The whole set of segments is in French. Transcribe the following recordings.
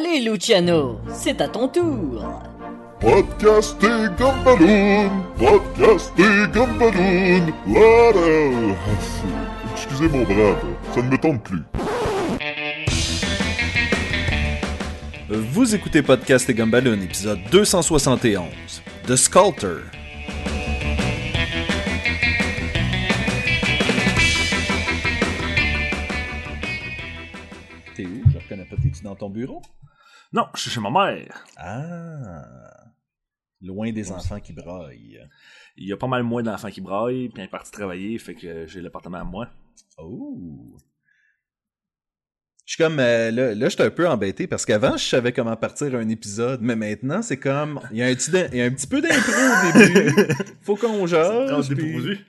Allez, Luciano, c'est à ton tour. Podcasté Gumballoon, podcasté Gumballoon, voilà. Excusez mon brave, ça ne me tente plus. Vous écoutez Podcast et Gumballoon, épisode 271, The Sculptor. T'es où? Je reconnais pas. T'es-tu dans ton bureau? Non, je suis chez ma mère. Ah! Loin des enfants qui braillent. Il y a pas mal moins d'enfants qui braillent, puis elle est partie travailler, fait que j'ai l'appartement à moi. Oh! Je suis comme, euh, là, là je suis un peu embêté parce qu'avant, je savais comment partir un épisode, mais maintenant, c'est comme, il y, a un petit, il y a un petit peu d'impro au début. Faut qu'on jase. puis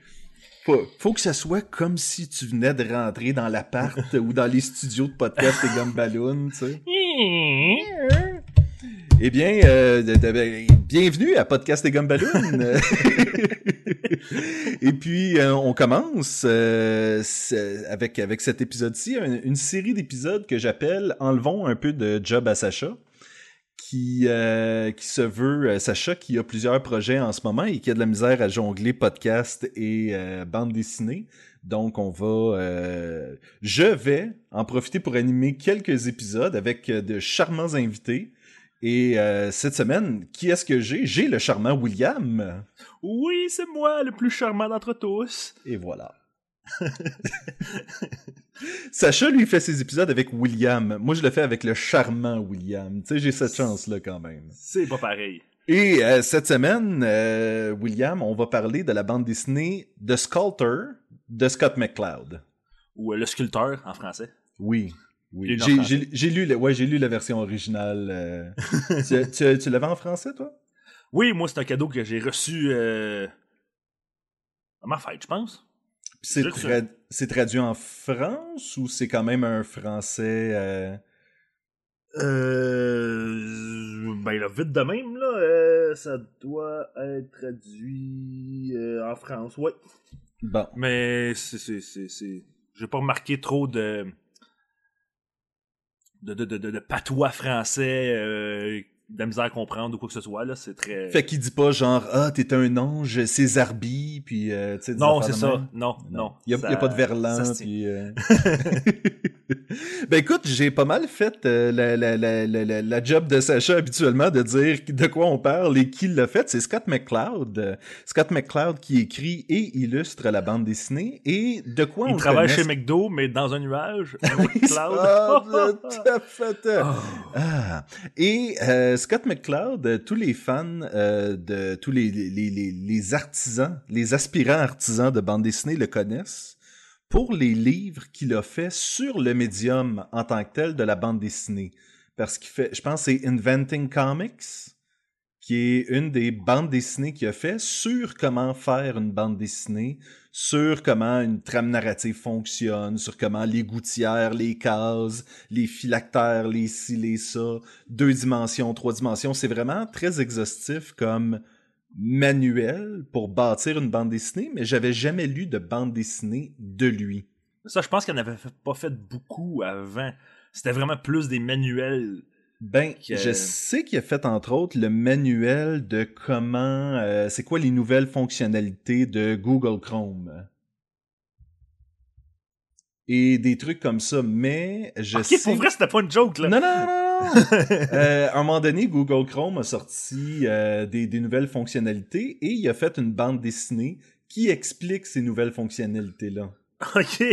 Faut, faut que ça soit comme si tu venais de rentrer dans l'appart ou dans les studios de podcast et Gumballoon, tu sais. Eh bien, euh, de- de- bienvenue à Podcast et Gumballoon. et puis, euh, on commence euh, avec, avec cet épisode-ci, un- une série d'épisodes que j'appelle Enlevons un peu de job à Sacha, qui, qui se veut, Sacha qui a plusieurs projets en ce moment et qui a de la misère à jongler podcast et bande dessinée. Donc, on va, euh, je vais en profiter pour animer quelques épisodes avec euh, de charmants invités. Et euh, cette semaine, qui est-ce que j'ai? J'ai le charmant William. Oui, c'est moi, le plus charmant d'entre tous. Et voilà. Sacha, lui, fait ses épisodes avec William. Moi, je le fais avec le charmant William. Tu sais, j'ai cette chance-là quand même. C'est pas pareil. Et euh, cette semaine, euh, William, on va parler de la bande dessinée The Sculptor de Scott McCloud. Ou euh, le sculpteur en français. Oui. Oui. J'ai lu le- ouais, lu la version originale. euh. tu, tu, tu l'avais en français, toi? Oui, moi, c'est un cadeau que j'ai reçu euh... à ma fête, je pense. C'est, tra- traduit en France ou c'est quand même un français... euh, Euh... Ben là, vite de même, là, euh, ça doit être traduit euh, en France, ouais. Bon. Mais c'est... J'ai pas remarqué trop de... De, de, de, de, de patois français, euh, de la misère à comprendre ou quoi que ce soit, là, c'est très... Fait qu'il dit pas genre « Ah, t'es un ange, César B, puis euh, tu sais... des Non, c'est ça. Non, non. Il y a, pas de verlan, puis... euh. ben écoute, j'ai pas mal fait euh, la, la, la, la, la- job de Sacha habituellement de dire de quoi on parle et qui l'a fait. C'est Scott McCloud. Euh, Scott McCloud qui écrit et illustre la bande dessinée. Et de quoi on Il le travaille chez McDo, mais dans un nuage. Oui, Cloud. ça, tout à fait. Oh. Ah. Et euh, Scott McCloud, euh, tous les fans euh, de tous les, artisans, les aspirants artisans de bande dessinée le connaissent pour les livres qu'il a fait sur le médium en tant que tel de la bande dessinée. Parce qu'il fait, je pense, c'est Inventing Comics, qui est une des bandes dessinées qu'il a fait sur comment faire une bande dessinée, sur comment une trame narrative fonctionne, sur comment les gouttières, les cases, les phylactères, les ci, les ça, deux dimensions, trois dimensions. C'est vraiment très exhaustif comme manuel pour bâtir une bande dessinée, mais j'avais jamais lu de bande dessinée de lui. Ça, je pense qu'il n'avait pas fait beaucoup avant. C'était vraiment plus des manuels. Ben, Que- je sais qu'il a fait entre autres le manuel de comment, euh, c'est quoi les nouvelles fonctionnalités de Google Chrome. Et des trucs comme ça, mais je ok, sais... pour vrai, c'était pas une joke, là. Non, non, non, non! Euh, à un moment donné, Google Chrome a sorti euh, des, des nouvelles fonctionnalités et il a fait une bande dessinée qui explique ces nouvelles fonctionnalités-là. ok.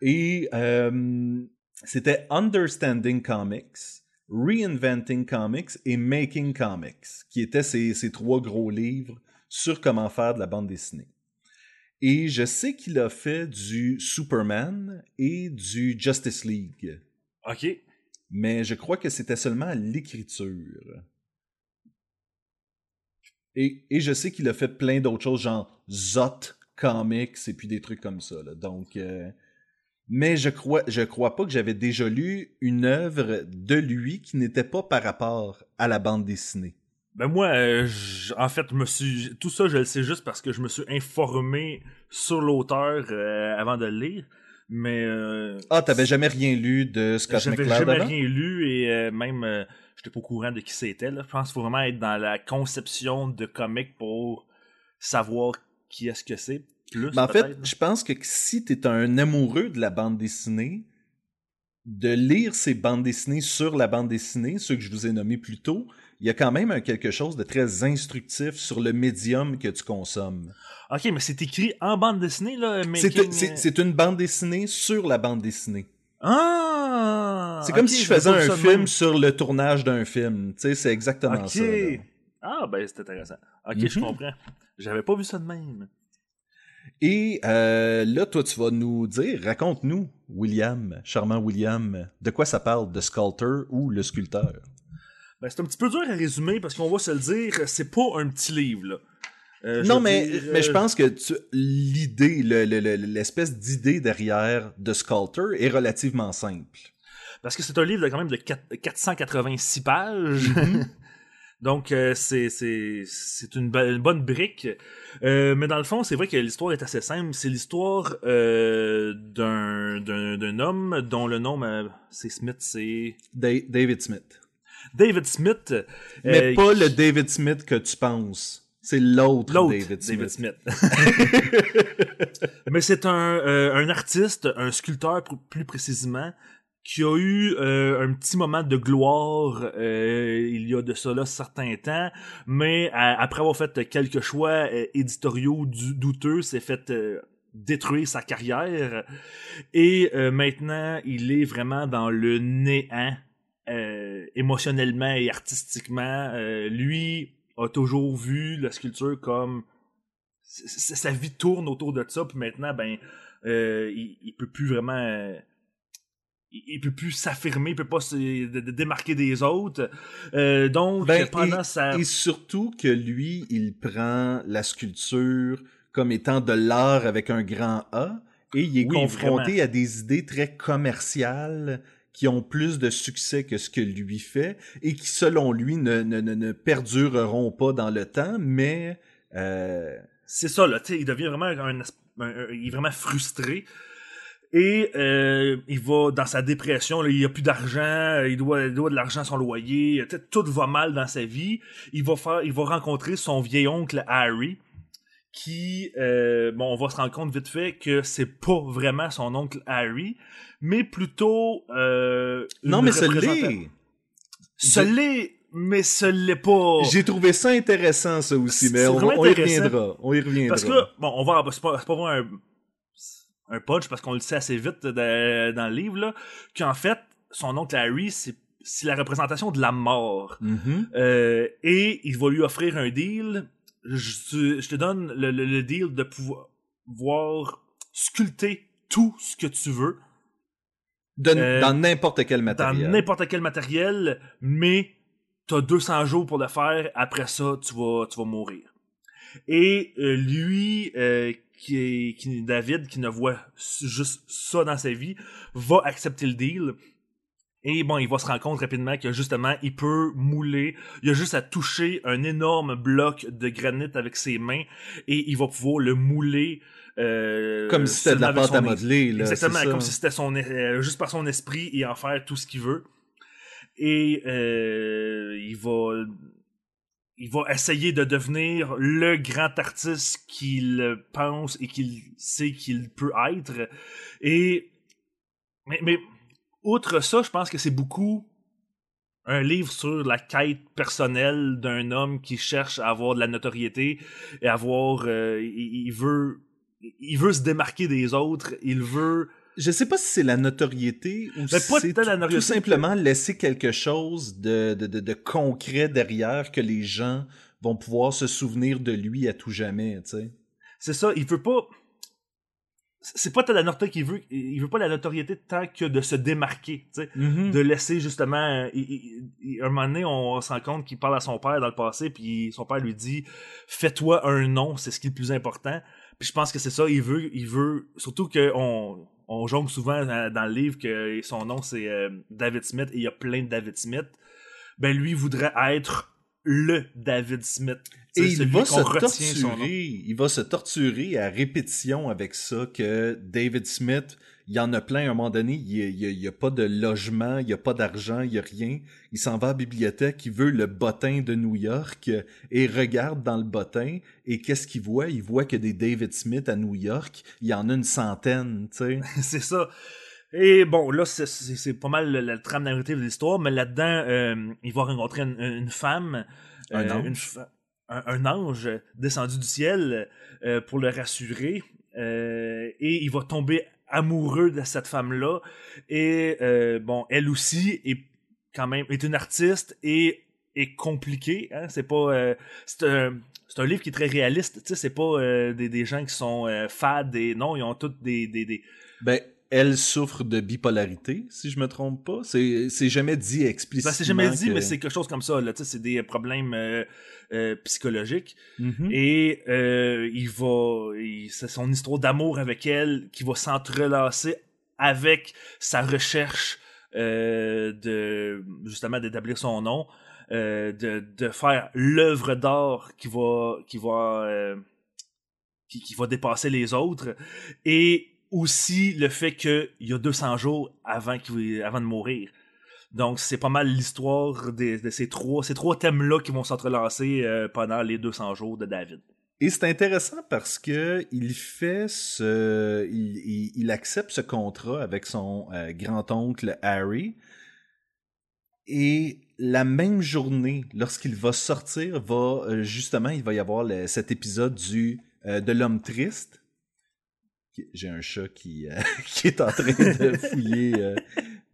Et euh, c'était Understanding Comics, Reinventing Comics et Making Comics, qui étaient ces, ces trois gros livres sur comment faire de la bande dessinée. Et je sais qu'il a fait du Superman et du Justice League, Ok. mais je crois que c'était seulement l'écriture. Et, et je sais qu'il a fait plein d'autres choses, genre Zot Comics et puis des trucs comme ça. là. Donc, euh, mais je crois, je crois pas que j'avais déjà lu une œuvre de lui qui n'était pas par rapport à la bande dessinée. Ben moi, euh, en fait, je me suis tout ça, je le sais juste parce que je me suis informé sur l'auteur euh, avant de le lire. Mais euh, Ah, t'avais jamais rien lu de Scott j'avais McCloud jamais avant? rien lu et même j'étais pas au courant de qui c'était. Je pense qu'il faut vraiment être dans la conception de comics pour savoir qui est-ce que c'est. Plus, Ben, en fait, je pense que si t'es un amoureux de la bande dessinée, de lire ces bandes dessinées sur la bande dessinée, ceux que je vous ai nommés plus tôt, il y a quand même quelque chose de très instructif sur le médium que tu consommes. Ok, mais c'est écrit en bande dessinée, là. C'est making, c'est- euh, c'est une bande dessinée sur la bande dessinée. Ah! C'est comme si je faisais un film même. sur le tournage d'un film. Tu sais, c'est exactement ça. là. Ah, ben, c'est intéressant. Ok, je Mhm. comprends. J'avais pas vu ça de même. Et euh, là, toi, tu vas nous dire, raconte-nous, William, charmant William, de quoi ça parle, de Sculptor ou le sculpteur? Ben, c'est un petit peu dur à résumer parce qu'on va se le dire, c'est pas un petit livre, là. Euh, non, mais, dire, mais je euh, pense que l'idée, le- le- le- l'espèce d'idée derrière de Sculptor est relativement simple. Parce que c'est un livre de quand même de 4- 486 pages. Donc, euh, c'est c'est c'est une, une bonne brique. Euh, mais dans le fond, c'est vrai que l'histoire est assez simple. C'est l'histoire euh, d'un d'un d'un homme dont le nom, euh, c'est Smith, c'est... Da- David Smith. David Smith. Mais euh, pas le David Smith que tu penses. C'est l'autre L'autre, David Smith. Mais c'est un, euh, un artiste, un sculpteur plus précisément, qui a eu euh, un petit moment de gloire euh, il y a de cela certains temps, mais à- après avoir fait quelques choix euh, éditoriaux douteux, s'est fait euh, détruire sa carrière. Et euh, maintenant, il est vraiment dans le néant, euh, émotionnellement et artistiquement. Euh, lui a toujours vu la sculpture comme sa vie tourne autour de ça, puis maintenant, ben, euh, il, il peut plus vraiment. Il, peut plus s'affirmer, il peut pas se démarquer des autres. Euh, donc, Ben, pendant sa. Et surtout que lui, il prend la sculpture comme étant de l'art avec un grand A et il est Oui, confronté vraiment. à des idées très commerciales qui ont plus de succès que ce que lui fait et qui, selon lui, ne, ne, ne, ne perdureront pas dans le temps, mais euh, C'est ça, là, tu sais, il devient vraiment un, un- un- il est vraiment frustré. Et euh, il va dans sa dépression, là, il a plus d'argent, il doit, il doit de l'argent à son loyer, sais, tout va mal dans sa vie. Il va faire, il va rencontrer son vieil oncle Harry, qui, euh, bon, on va se rendre compte vite fait que c'est pas vraiment son oncle Harry, mais plutôt euh, non, mais ce l'est. Ce l'est, mais ce l'est pas. J'ai trouvé ça intéressant, ça aussi, mais on, y reviendra. On y reviendra. Parce que, bon, on va, c'est pas, c'est pas vraiment un, un punch parce qu'on le sait assez vite de- dans le livre, là, qu'en fait, son oncle Harry, c'est, c'est la représentation de la mort. Mhm. Euh, et il va lui offrir un deal. Je, te- je te donne le, le- le deal de pouvoir voir sculpter tout ce que tu veux De- Euh, dans n'importe quel dans matériel. n'importe quel matériel, mais t'as 200 jours pour le faire. Après ça, tu vas, tu vas mourir. Et euh, lui, qui David, qui ne voit juste ça dans sa vie, va accepter le deal. Et bon, il va se rendre compte rapidement que justement, il peut mouler. Il a juste à toucher un énorme bloc de granit avec ses mains et il va pouvoir le mouler. euh, Comme si c'était de la pâte à modeler. Là, Exactement, comme si c'était son euh, juste par son esprit et en faire tout ce qu'il veut. Et euh, il va il va essayer de devenir le grand artiste qu'il pense et qu'il sait qu'il peut être. Et mais, mais outre ça, je pense que c'est beaucoup un livre sur la quête personnelle d'un homme qui cherche à avoir de la notoriété et avoir euh, il, il veut il veut se démarquer des autres, il veut Je sais pas si c'est la notoriété ou si c'est tout- simplement laisser quelque chose de, de, de, de concret derrière que les gens vont pouvoir se souvenir de lui à tout jamais, tu sais. c'est ça, il veut pas c'est pas tant la notoriété qu'il veut, il veut pas la notoriété tant que de se démarquer, tu sais. de laisser justement euh, il- il- il- un moment donné on se rend compte qu'il parle à son père dans le passé puis son père lui dit fais-toi un nom c'est ce qui est le plus important puis je pense que c'est ça il veut il veut surtout que on on jongle souvent dans, dans le livre que son nom c'est euh, David Smith et il y a plein de David Smith. Ben lui voudrait être le David Smith. Et il va se torturer, il va se torturer à répétition avec ça que David Smith, il y en a plein à un moment donné, il n'y a, pas de logement, il n'y a pas d'argent, il n'y a rien. Il s'en va à la bibliothèque, il veut le bottin de New York et regarde dans le bottin et qu'est-ce qu'il voit? Il voit que des David Smith à New York, il y en a une centaine, tu sais. c'est ça. Et bon, là, c'est pas mal la, trame narrative de l'histoire, mais là-dedans, euh, il va rencontrer une, femme, un, euh, ange. un, ange descendu du ciel euh, pour le rassurer, et il va tomber amoureux de cette femme-là. Et bon, elle aussi est quand même est une artiste et est compliquée. Hein? C'est pas c'est un, un livre qui est très réaliste. C'est pas des, des gens qui sont fades et non, ils ont toutes des des, des... Ben elle souffre de bipolarité, si je me trompe pas. C'est, c'est jamais dit explicitement. Ben, c'est jamais dit, mais c'est quelque chose comme ça. Là, c'est des problèmes euh, euh, psychologiques. Mm-hmm. Et euh, il va, c'est son histoire d'amour avec elle qui va s'entrelacer avec sa recherche de justement d'établir son nom, de, de faire l'œuvre d'art qui va qui va qui, qui va dépasser les autres et aussi le fait qu'il y a 200 jours avant, de mourir. Donc, c'est pas mal l'histoire de, ces trois, thèmes-là qui vont s'entrelancer euh, pendant les 200 jours de David. Et c'est intéressant parce que il fait ce, il, accepte ce contrat avec son euh, grand-oncle Harry. Et la même journée, lorsqu'il va sortir, euh, justement, il va y avoir cet épisode du de l'homme triste j'ai un chat qui, euh, qui est en train de fouiller euh,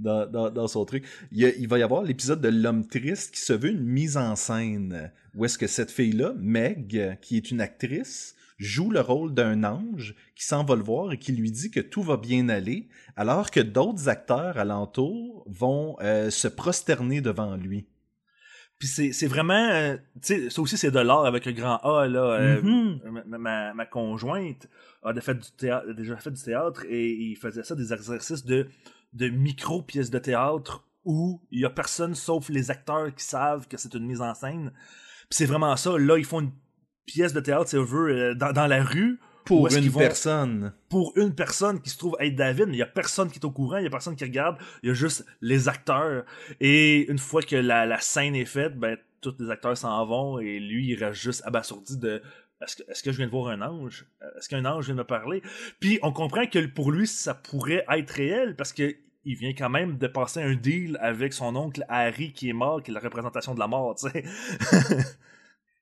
dans, dans, dans, son truc. Il, il, va y avoir l'épisode de L'homme triste qui se veut une mise en scène où est-ce que cette fille-là, Meg, qui est une actrice, joue le rôle d'un ange qui s'en va le voir et qui lui dit que tout va bien aller, alors que d'autres acteurs alentour vont euh, se prosterner devant lui. Puis c'est vraiment, tu sais, ça aussi c'est de l'art avec un grand A là. Mm-hmm. ma, ma, conjointe, a déjà fait du théâtre, déjà fait du théâtre et il faisait ça des exercices de, de micro pièces de théâtre où il y a personne sauf les acteurs qui savent que c'est une mise en scène. c'est vraiment ça. Là, ils font une pièce de théâtre, si on veut, euh, dans, dans la rue. Pour une personne. Pour une personne qui se trouve être David, mais il y a personne qui est au courant, il y a personne qui regarde, il y a juste les acteurs. Et une fois que la, la scène est faite, ben tous les acteurs s'en vont et lui il reste juste abasourdi de est-ce que, est-ce que je viens de voir un ange? Est-ce qu'un ange vient de me parler? Puis on comprend que pour lui, ça pourrait être réel parce que il vient quand même de passer un deal avec son oncle Harry qui est mort, qui est la représentation de la mort, tu sais.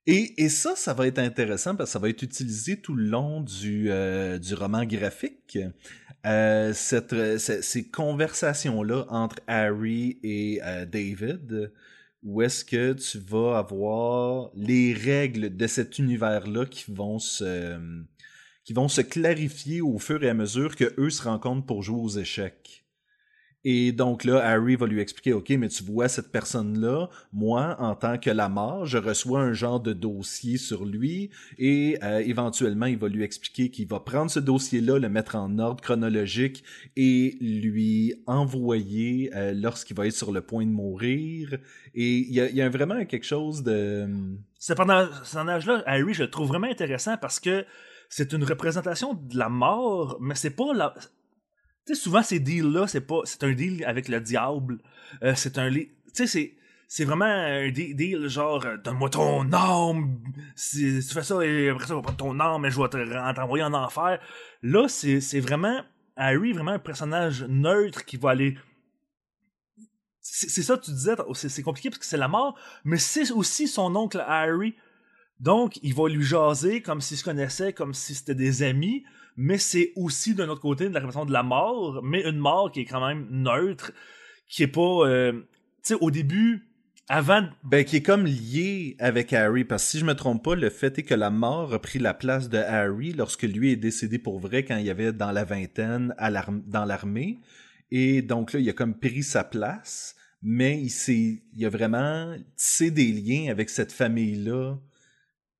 et, ça, ça va être intéressant parce que ça va être utilisé tout le long du, euh, du roman graphique. Euh, cette, ces conversations-là entre Harry et euh, David où est-ce que tu vas avoir les règles de cet univers-là qui vont se qui vont se clarifier au fur et à mesure que eux se rencontrent pour jouer aux échecs? Et donc là, Harry va lui expliquer, OK, mais tu vois cette personne-là, moi, en tant que la mort, je reçois un genre de dossier sur lui et euh, éventuellement, il va lui expliquer qu'il va prendre ce dossier-là, le mettre en ordre chronologique et lui envoyer euh, lorsqu'il va être sur le point de mourir. Et il y a, y a, vraiment quelque chose de... C'est pendant cet âge-là, Harry, je le trouve vraiment intéressant parce que c'est une représentation de la mort, mais c'est pas la sais, souvent, ces deals-là, c'est pas, c'est un deal avec le diable. Euh, c'est un, tu sais, c'est, c'est vraiment un deal genre, euh, donne-moi ton âme. Si, tu fais ça, et après ça, on va prendre ton âme, et je vais t'envoyer en enfer. Là, c'est, c'est vraiment, Harry, vraiment un personnage neutre qui va aller c'est ça que tu disais, c'est compliqué parce que c'est la mort, mais c'est aussi son oncle Harry. Donc, il va lui jaser comme s'il se connaissait, comme si c'était des amis, mais c'est aussi d'un autre côté de la représentation de la mort, mais une mort qui est quand même neutre, qui est pas, euh, tu sais, au début, avant. Ben, qui est comme lié avec Harry, parce que si je me trompe pas, le fait est que la mort a pris la place de Harry lorsque lui est décédé pour vrai quand il avait dans la vingtaine dans l'armée. Et donc là, il a comme pris sa place, mais il il a vraiment tissé des liens avec cette famille-là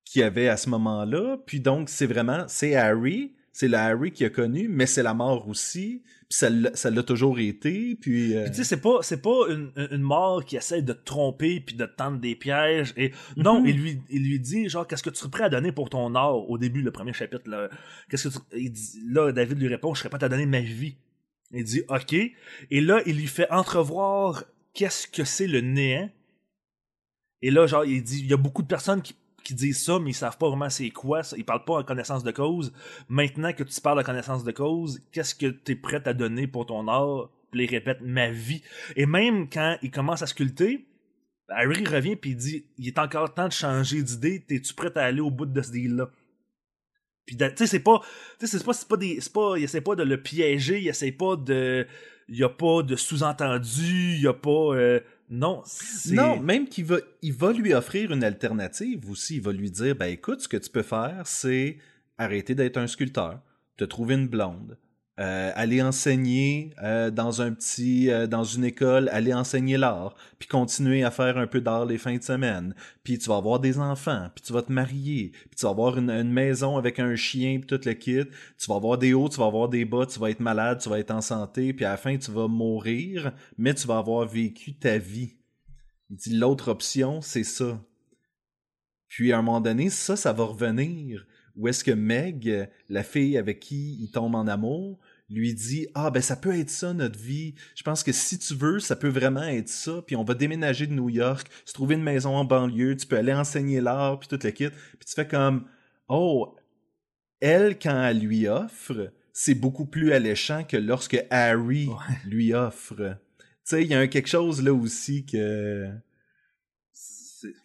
qu'il avait à ce moment-là. Puis donc, c'est vraiment, c'est Harry, c'est le Harry qui a connu, mais c'est la mort aussi. Puis ça l'a toujours été. Puis, euh, tu sais, c'est pas c'est pas une, une, mort qui essaie de te tromper puis de te tendre des pièges. Et non, mhm. il lui il lui dit genre qu'est-ce que tu serais prêt à donner pour ton or au début le premier chapitre là? Qu'est-ce que tu... il dit, là David lui répond je serais pas à donner ma vie Il dit OK. Et là, il lui fait entrevoir qu'est-ce que c'est le néant. Et là, genre, il dit, il y a beaucoup de personnes qui, qui disent ça, mais ils savent pas vraiment c'est quoi. Ils parlent pas en connaissance de cause. Maintenant que tu parles de connaissance de cause, qu'est-ce que tu es prêt à donner pour ton art? Puis il répète ma vie. Et même quand il commence à sculpter, Harry revient puis il dit il est encore temps de changer d'idée. T'es-tu prêt à aller au bout de ce deal-là? Puis tu sais, c'est pas. Tu sais, c'est pas, pas des. C'est pas. Il essaie pas de le piéger, il essaie pas de. Il y a pas de sous-entendu, il y a pas. euh, non. Non, même qu'il va, il va lui offrir une alternative aussi. Il va lui dire, ben écoute, ce que tu peux faire, c'est arrêter d'être un sculpteur, te trouver une blonde, euh, aller enseigner euh, dans un petit, euh, dans une école, aller enseigner l'art, puis continuer à faire un peu d'art les fins de semaine. Puis tu vas avoir des enfants, puis tu vas te marier, puis tu vas avoir une, maison avec un chien, puis tout le kit. Tu vas avoir des hauts, tu vas avoir des bas, tu vas être malade, tu vas être en santé, puis à la fin tu vas mourir, mais tu vas avoir vécu ta vie. Il dit l'autre option, c'est ça. Puis à un moment donné, ça, ça va revenir. Où est-ce que Meg, la fille avec qui il tombe en amour, lui dit Ah, ben ça peut être ça notre vie. Je pense que si tu veux, ça peut vraiment être ça. Puis on va déménager de New York, se trouver une maison en banlieue, tu peux aller enseigner l'art, puis tout le kit. Puis tu fais comme Oh, elle, quand elle lui offre, c'est beaucoup plus alléchant que lorsque Harry lui offre. Tu sais, il y a un quelque chose là aussi que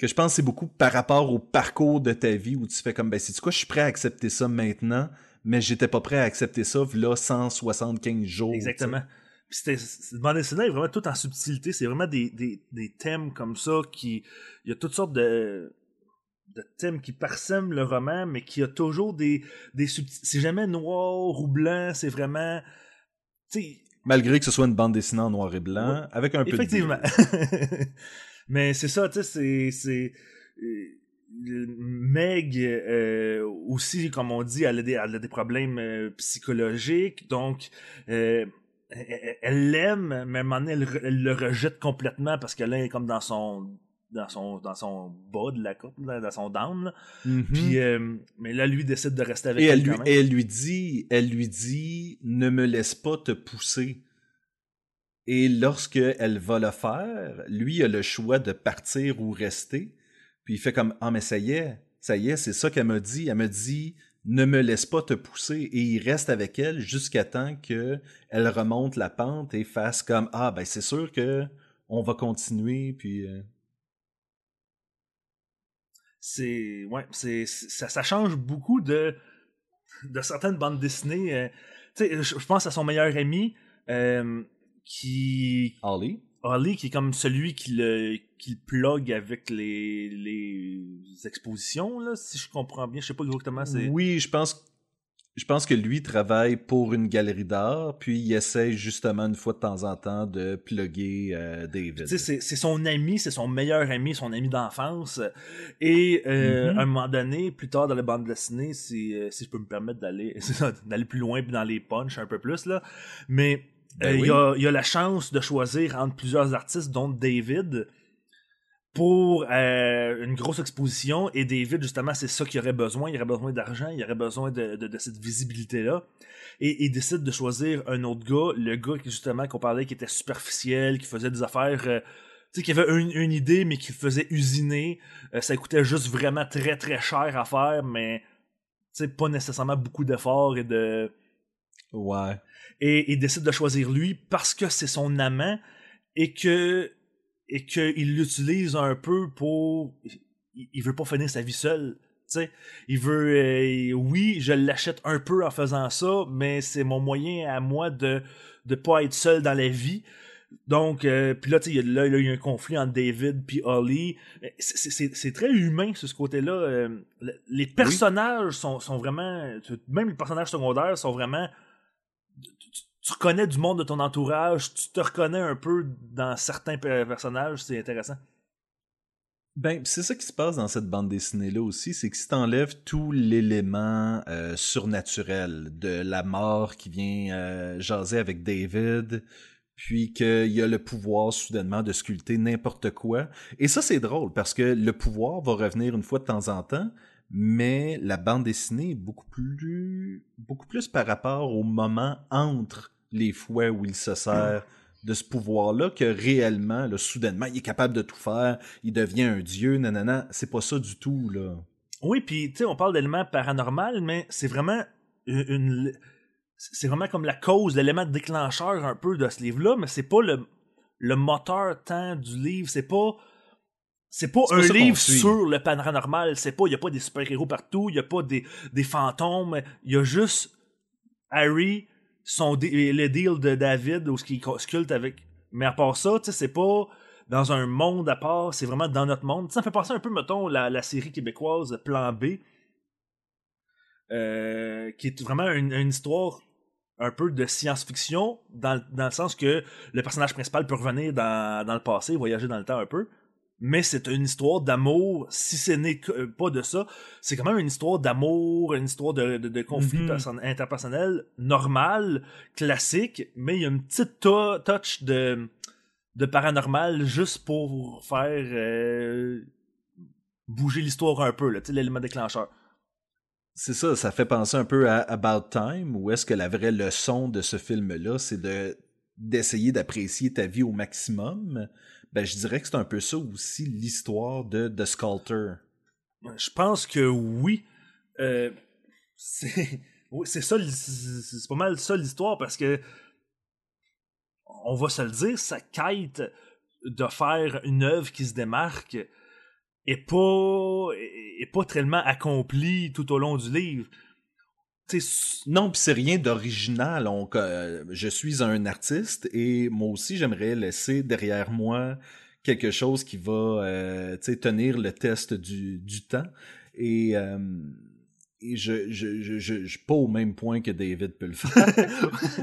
je pense que c'est beaucoup par rapport au parcours de ta vie où tu fais comme ben c'est quoi? Je suis prêt à accepter ça maintenant mais j'étais pas prêt à accepter ça là 175 jours Exactement. Puis bande dessinée est vraiment tout en subtilité. C'est vraiment des, des, des thèmes comme ça qui. Il y a toutes sortes de, de thèmes qui parsèment le roman, mais qui a toujours des, des subtils. C'est jamais noir ou blanc, c'est vraiment. Tu sais, malgré que ce soit une bande dessinée en noir et blanc avec un peu Effectivement. de Mais c'est ça, tu sais, c'est. Meg euh, aussi, comme on dit, elle a des, elle a des problèmes euh, psychologiques, donc euh, elle l'aime, mais à un moment donné, elle, le rejette complètement parce que là, elle est comme dans son dans son dans son bas de la coupe, dans son down. là. Mhm. Puis, mais là, lui décide de rester avec et elle, elle lui, quand et même. elle lui dit elle lui dit ne me laisse pas te pousser et lorsque elle va le faire lui a le choix de partir ou rester puis il fait comme ah mais ça y est ça y est c'est ça qu'elle m'a dit. Elle me dit ne me laisse pas te pousser. Et il reste avec elle jusqu'à temps que elle remonte la pente et fasse comme ah ben c'est sûr que on va continuer puis euh, c'est ouais c'est ça, ça change beaucoup de de certaines bandes dessinées euh, tu sais je je pense à son meilleur ami euh, qui Ollie Ollie qui est comme celui qui le qui le plug avec les les expositions là si je comprends bien je sais pas exactement c'est Oui, je pense, je pense que lui travaille pour une galerie d'art, puis il essaie justement une fois de temps en temps de plugger euh, David. C'est son ami, c'est son meilleur ami, son ami d'enfance. Et euh, Mhm. à un moment donné, plus tard dans la bande dessinée, si, euh, si je peux me permettre d'aller plus loin puis dans les punchs un peu plus là, mais Ben euh, il y, a, il y a la chance de choisir entre plusieurs artistes, dont David, pour euh, une grosse exposition. Et David, justement, c'est ça qu'il aurait besoin. Il aurait besoin d'argent, il aurait besoin de, de, de cette visibilité-là. Et il décide de choisir un autre gars, le gars qui, justement, qu'on parlait, qui était superficiel, qui faisait des affaires... euh, tu sais, qui avait une, une idée, mais qui faisait usiner. Ça coûtait juste vraiment très, très cher à faire, mais tu sais, pas nécessairement beaucoup d'efforts et de Ouais. et il décide de choisir lui parce que c'est son amant et que et qu'il l'utilise un peu pour il, veut pas finir sa vie seul tu sais. Il veut euh, oui je l'achète un peu en faisant ça mais c'est mon moyen à moi de de pas être seul dans la vie. Donc euh, puis là tu sais il y a- là, là, il y a un conflit entre David puis Holly. C'est- très humain sur ce côté-là Euh, le- les personnages sont sont vraiment même les personnages secondaires sont vraiment tu reconnais du monde de ton entourage, tu te reconnais un peu dans certains pe- personnages, c'est intéressant. Ben, c'est ça qui se passe dans cette bande dessinée-là aussi, c'est que si t'enlèves tout l'élément euh, surnaturel de la mort qui vient euh, jaser avec David, puis qu'il y a le pouvoir soudainement de sculpter n'importe quoi. Et ça, c'est drôle, parce que le pouvoir va revenir une fois de temps en temps, mais la bande dessinée est beaucoup plus, beaucoup plus par rapport au moment entre les fois où il se sert de ce pouvoir-là que réellement, soudainement, il est capable de tout faire, il devient un dieu, nanana. C'est pas ça du tout, là. Oui, puis tu sais, on parle d'éléments paranormal, mais c'est vraiment une, une- c'est vraiment comme la cause, l'élément déclencheur un peu de ce livre-là, mais c'est pas le, le moteur tant du livre, c'est pas c'est pas un pas livre sur le paranormal, c'est pas il y a pas des super-héros partout, il y a pas des, des fantômes, il y a juste Harry son le deal de David où ce qu'il sculpte avec mais à part ça, tu sais c'est pas dans un monde à part, c'est vraiment dans notre monde. Ça me fait penser un peu, mettons, la, la série québécoise Plan B, euh, qui est vraiment une, une histoire un peu de science-fiction, dans, dans le sens que le personnage principal peut revenir dans, dans le passé, voyager dans le temps un peu, mais c'est une histoire d'amour, si ce n'est euh, pas de ça, c'est quand même une histoire d'amour, une histoire de, de, de conflit Mhm. perso- interpersonnel normal, classique, mais il y a une petite to- touch de, de paranormal juste pour faire euh, bouger l'histoire un peu, l'élément déclencheur. C'est ça, ça fait penser un peu à About Time, où est-ce que la vraie leçon de ce film-là, c'est de d'essayer d'apprécier ta vie au maximum. Ben, je dirais que c'est un peu ça aussi l'histoire de The Sculptor. Je pense que oui. Euh, c'est ça, c'est pas mal ça l'histoire parce que on va se le dire, sa quête de faire une œuvre qui se démarque est pas est pas tellement accomplie tout au long du livre. Non, puis c'est rien d'original. Euh, je suis un artiste et moi aussi j'aimerais laisser derrière moi quelque chose qui va euh, tenir le test du, du temps. Et, euh, et je, je, je, je, je suis pas au même point que David peut le faire.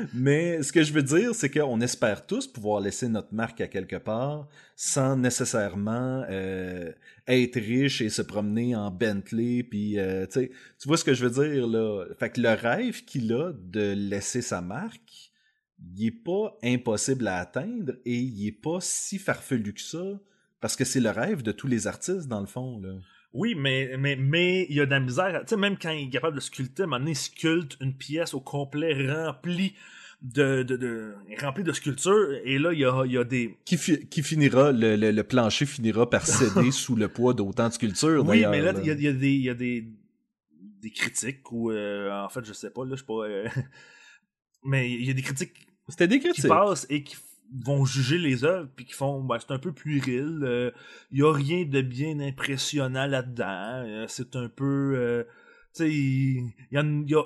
Mais ce que je veux dire, c'est qu'on espère tous pouvoir laisser notre marque à quelque part sans nécessairement euh, être riche et se promener en Bentley. Puis, euh, tu vois ce que je veux dire là? Fait que le rêve qu'il a de laisser sa marque, il est pas impossible à atteindre et il est pas si farfelu que ça. Parce que c'est le rêve de tous les artistes, dans le fond. Là. Oui, mais mais mais il y a de la misère. Tu sais, même quand il est capable de sculpter, à un moment donné, il sculpte une pièce au complet remplie de, de, de remplie de sculptures. Et là, il y a, il y a des. Qui, fi- qui finira, le, le, le plancher finira par céder sous le poids d'autant de sculptures, Oui, mais là, il y a, il y a des, y a des, des critiques ou euh, en fait, je sais pas, là, je sais pas. euh, mais il y a des critiques C'était des qui critiques. passent et qui vont juger les œuvres puis qui font ben, c'est un peu puéril euh, il y a rien de bien impressionnant là-dedans euh, c'est un peu euh, tu sais il y, a une- il y a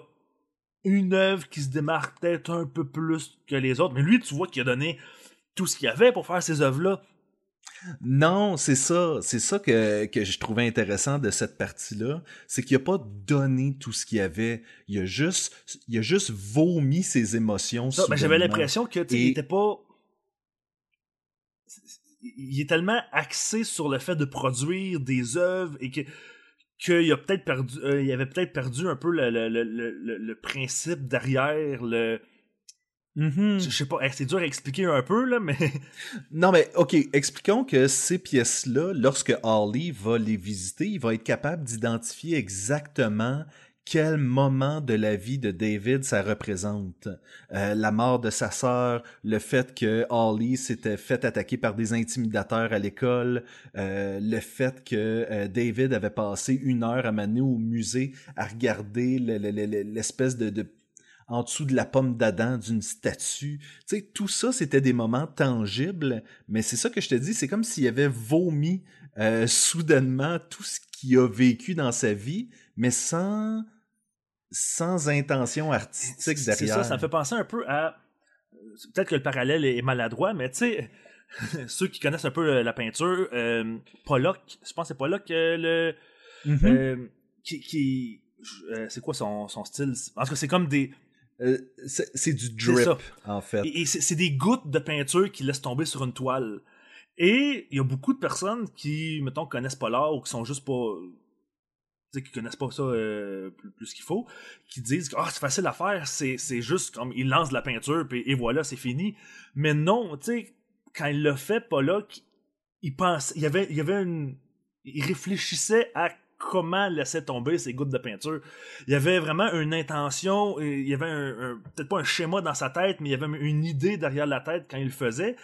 une œuvre qui se démarque peut-être un peu plus que les autres mais lui tu vois qu'il a donné tout ce qu'il y avait pour faire ces œuvres là Non, c'est ça. C'est ça que, que je trouvais intéressant de cette partie-là. C'est qu'il a pas donné tout ce qu'il y avait. Il a juste, il a juste vomi ses émotions. Ça, ben, j'avais l'impression que tu sais, Et- il était pas il est tellement axé sur le fait de produire des œuvres et que qu'il a peut-être perdu euh, il avait peut-être perdu un peu le, le, le, le, principe derrière le Mhm. je sais pas c'est dur à expliquer un peu là mais Non, mais OK, expliquons que ces pièces-là, lorsque Harley va les visiter, il va être capable d'identifier exactement quel moment de la vie de David ça représente. Euh, la mort de sa sœur, le fait que Harley s'était fait attaquer par des intimidateurs à l'école, euh, le fait que euh, David avait passé une heure à m'amener au musée à regarder le- le- le- l'espèce de, de en dessous de la pomme d'Adam d'une statue. Tu sais, tout ça, c'était des moments tangibles, mais c'est ça que je te dis, c'est comme s'il avait vomi euh, soudainement tout ce qu'il a vécu dans sa vie, mais sans sans intention artistique c'est derrière. ça ça me fait penser un peu à peut-être que le parallèle est maladroit mais tu sais ceux qui connaissent un peu la peinture euh, Pollock je pense que c'est Pollock euh, le Mhm. euh, qui, qui c'est quoi son, son style? En tout cas c'est comme des c'est du drip, en fait. et, et c'est des gouttes de peinture qui laissent tomber sur une toile et il y a beaucoup de personnes qui mettons connaissent pas l'art ou qui sont juste pas qui connaissent pas ça euh, plus, qu'il faut qui disent que ah c'est facile à faire c'est juste comme il lance de la peinture et voilà c'est fini mais non tu sais quand il l'a fait Pollock il pense il avait il avait une il réfléchissait à comment laisser tomber ces gouttes de peinture. Il y avait vraiment une intention, il y avait un, peut-être pas un schéma dans sa tête, mais il y avait une idée derrière la tête quand il le faisait.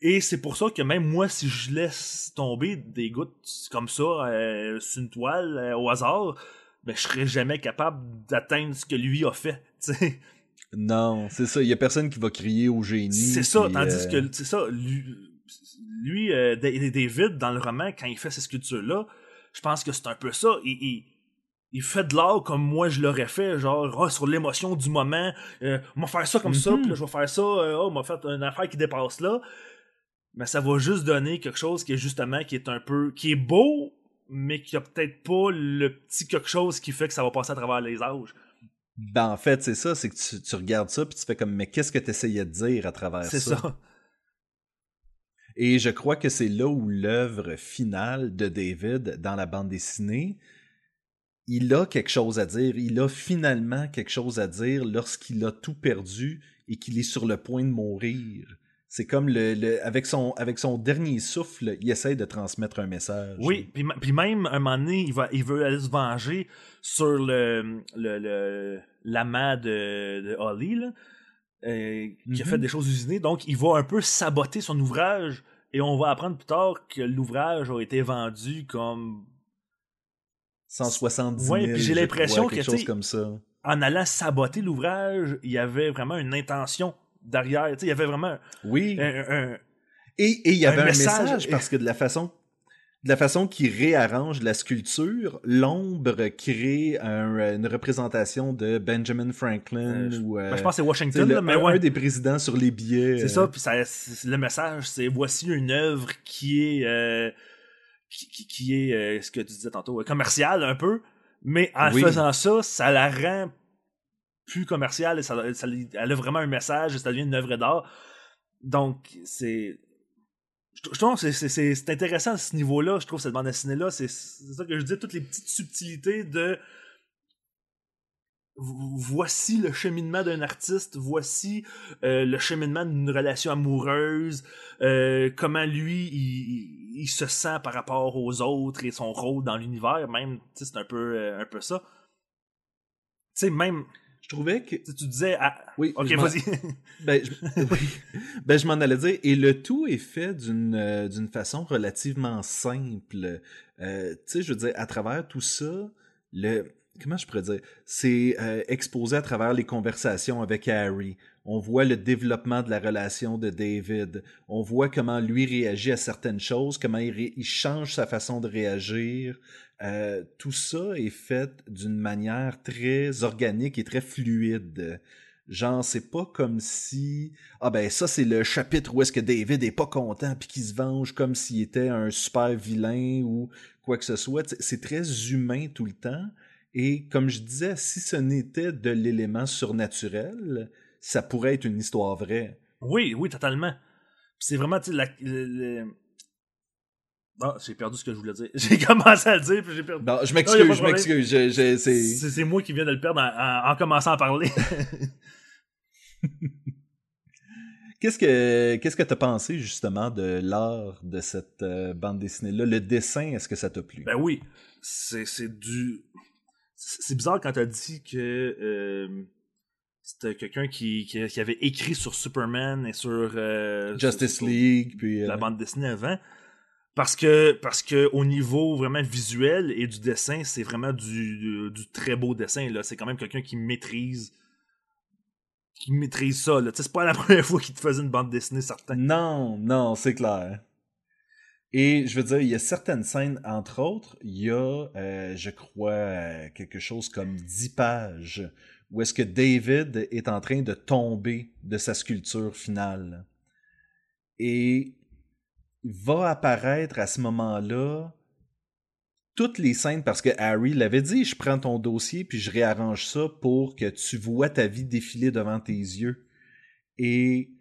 Et c'est pour ça que même moi, si je laisse tomber des gouttes comme ça euh, sur une toile euh, au hasard, ben, je serais jamais capable d'atteindre ce que lui a fait. Non, c'est ça. Il y a personne qui va crier au génie. C'est ça, tandis euh, que c'est ça. Lui, lui David, dans le roman, quand il fait ces sculptures-là, je pense que c'est un peu ça. Il, il, fait de l'art comme moi je l'aurais fait, genre oh, sur l'émotion du moment. Euh, on va faire ça comme ça, Mhm. puis là, je vais faire ça. euh, oh, on va faire une affaire qui dépasse là. Mais ça va juste donner quelque chose qui est justement qui est un peu qui est beau, mais qui a peut-être pas le petit quelque chose qui fait que ça va passer à travers les âges. Ben, en fait, c'est ça, c'est que tu, tu regardes ça puis tu fais comme, mais qu'est-ce que tu essayais de dire à travers ça? C'est ça. Et je crois que c'est là où l'œuvre finale de David dans la bande dessinée, il a quelque chose à dire. Il a finalement quelque chose à dire lorsqu'il a tout perdu et qu'il est sur le point de mourir. C'est comme le, le- avec son avec son dernier souffle, il essaie de transmettre un message. Oui, puis, puis même un moment donné, il, va, il veut aller se venger sur le le- l'amant de, de Holly, là, euh, qui a fait des choses usinées. Donc, il va un peu saboter son ouvrage et on va apprendre plus tard que l'ouvrage a été vendu comme 170 000. Ouais, puis j'ai l'impression que, chose comme ça. en allant saboter l'ouvrage, il y avait vraiment une intention derrière. Il y avait vraiment Oui. un, un- Et et il y avait un un, message. message, parce que de la façon de la façon qu'il réarrange la sculpture, l'ombre crée un- une représentation de Benjamin Franklin Euh, je- ou euh, ben, je pense c'est Washington, le- là, mais un, ouais. un des présidents sur les billets. C'est euh, ça, puis ça, le message, c'est voici une œuvre qui est euh, qui, qui- qui est euh, ce que tu disais tantôt, commerciale un peu, mais en Oui. faisant ça, ça la rend plus commerciale, et ça, elle a vraiment un message, ça devient une œuvre d'art. Donc c'est je, trouve que c'est- intéressant à ce niveau-là, je trouve cette bande dessinée-là, c'est ça que je dis, toutes les petites subtilités de vo- voici le cheminement d'un artiste, voici euh, le cheminement d'une relation amoureuse, euh, comment lui il, se sent par rapport aux autres et son rôle dans l'univers, même, c'est un peu, euh, un peu ça. Tu sais, même, Je trouvais que tu sais, tu disais, ah, oui, ok, vas-y. Ben, je, oui. ben, je m'en allais dire. Et le tout est fait d'une euh, d'une façon relativement simple. Euh, tu sais, je veux dire, à travers tout ça, le comment je pourrais dire, c'est euh, exposé à travers les conversations avec Harry. On voit le développement de la relation de David. On voit comment lui réagit à certaines choses, comment il, ré- il change sa façon de réagir. Euh, tout ça est fait d'une manière très organique et très fluide. Genre, c'est pas comme si ah ben ça c'est le chapitre où est-ce que David est pas content puis qu'il se venge comme s'il était un super vilain ou quoi que ce soit. C'est très humain tout le temps. Et comme je disais, si ce n'était de l'élément surnaturel, ça pourrait être une histoire vraie. Oui, oui, totalement. C'est vraiment, le- J'ai perdu ce que je voulais dire. J'ai commencé à le dire, puis j'ai perdu. Je Non, m'excuse, je m'excuse. je- je- c'est- moi qui viens de le perdre en, en- en commençant à parler. Qu'est-ce que qu'est-ce que t'as pensé justement de l'art de cette euh, bande dessinée là Le dessin, est-ce que ça t'a plu? Ben oui, c'est du. C'est bizarre quand t'as dit que euh, c'était quelqu'un qui, qui, qui avait écrit sur Superman et sur euh, Justice sur- League, puis la bande dessinée avant. Parce que parce que au niveau vraiment visuel et du dessin, c'est vraiment du, du, très beau dessin. là. C'est quand même quelqu'un qui maîtrise qui maîtrise ça. là. C'est pas la première fois qu'il te faisait une bande dessinée, certain. Non, non, c'est clair. Et je veux dire, il y a certaines scènes, entre autres, il y a, euh, je crois, euh, quelque chose comme 10 pages où est-ce que David est en train de tomber de sa sculpture finale. Et va apparaître à ce moment-là toutes les scènes parce que Harry l'avait dit, je prends ton dossier puis je réarrange ça pour que tu vois ta vie défiler devant tes yeux. Et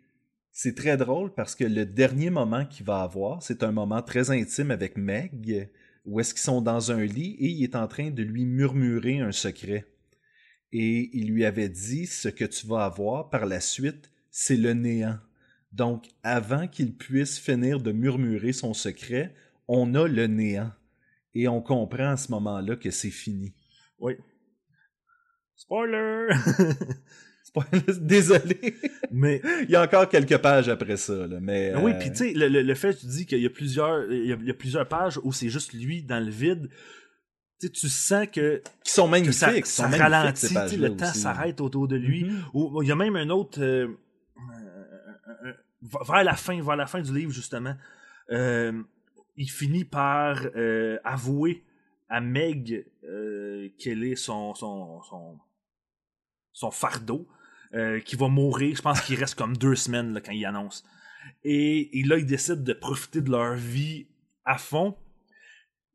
c'est très drôle parce que le dernier moment qu'il va avoir, c'est un moment très intime avec Meg, où est-ce qu'ils sont dans un lit et il est en train de lui murmurer un secret. Et il lui avait dit, ce que tu vas avoir par la suite, c'est le néant. Donc, avant qu'il puisse finir de murmurer son secret, on a le néant. Et on comprend à ce moment-là que c'est fini. Oui. Spoiler! Spoiler, désolé. mais il y a encore quelques pages après ça. Là, mais, Oui, euh, puis tu sais, le, le, le fait que tu dis qu'il y a plusieurs il y a, il y a plusieurs pages où c'est juste lui dans le vide. Tu sens que, qui sont que magnifiques. ça, sont ça magnifiques, ralentit, le temps s'arrête autour de lui. Mhm. Ou il y a même un autre euh, vers la fin, vers la fin du livre justement, euh, il finit par euh, avouer à Meg euh, quel est son son son, fardeau, euh, qui va mourir. Je pense qu'il reste comme deux semaines quand il annonce. Et, là, ils décident de profiter de leur vie à fond.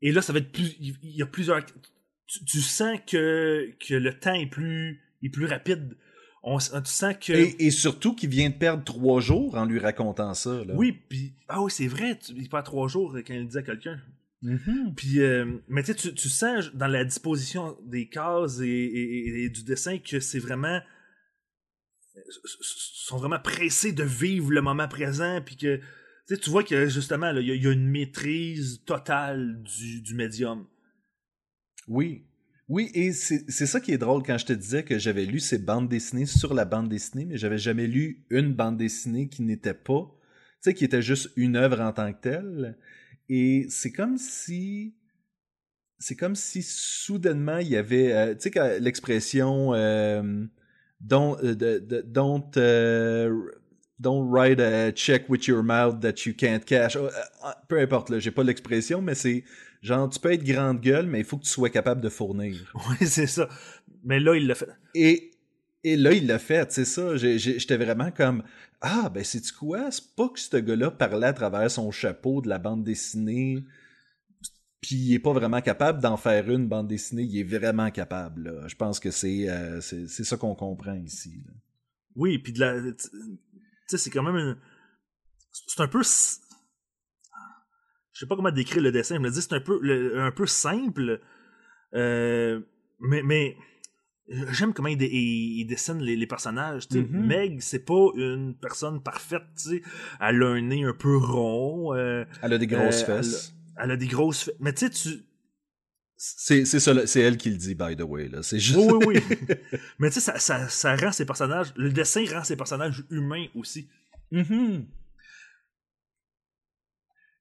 Et là, ça va être plus. Il il y a plusieurs. Tu, tu sens que, que le temps est plus, est plus rapide. On, sens que. Et, et surtout qu'il vient de perdre trois jours en lui racontant ça. Là. oui, puis. Ah oui, c'est vrai, tu, il perd trois jours quand il le dit à quelqu'un. Mhm. Puis, euh, mais tu sais, tu- sens dans la disposition des cases et, et- et- et du dessin que c'est vraiment. sont vraiment pressés de vivre le moment présent, puis que. Tu vois que justement, là, il y, a- il y a une maîtrise totale du, du médium. Oui. Oui, et c'est ça qui est drôle quand je te disais que j'avais lu ces bandes dessinées sur la bande dessinée, mais j'avais jamais lu une bande dessinée qui n'était pas, tu sais, qui était juste une œuvre en tant que telle. Et c'est comme si, c'est comme si soudainement il y avait, euh, tu sais, l'expression euh, don't, euh, don't, write a check with your mouth that you can't cash. Euh, peu importe, là, j'ai pas l'expression, mais c'est genre tu peux être grande gueule, mais il faut que tu sois capable de fournir. Oui, c'est ça. Mais là, il l'a fait. Et, et là, il l'a fait, c'est ça. J'étais vraiment comme Ah, ben, c'est quoi? C'est pas que ce gars-là parlait à travers son chapeau de la bande dessinée, puis il est pas vraiment capable d'en faire une bande dessinée. Il est vraiment capable, là. Je pense que c'est euh, c'est c'est ça qu'on comprend ici. là. Oui, puis de la. Tu sais, c'est quand même une. C'est un peu. Je sais pas comment décrire le dessin. Je me dis c'est un peu le- un peu simple. Euh, mais mais j'aime comment il, dé- il- il dessine les, les personnages. Sais, Mhm. Meg, c'est pas une personne parfaite. Elle a un nez un peu rond. euh, Elle a des grosses Euh, fesses. elle a des grosses. fe- Mais tu sais, tu. C'est elle qui le dit, by the way. C'est juste... Oui, oui, oui. mais tu sais, ça, ça, ça rend ses personnages. Le dessin rend ses personnages humains aussi. Mhm.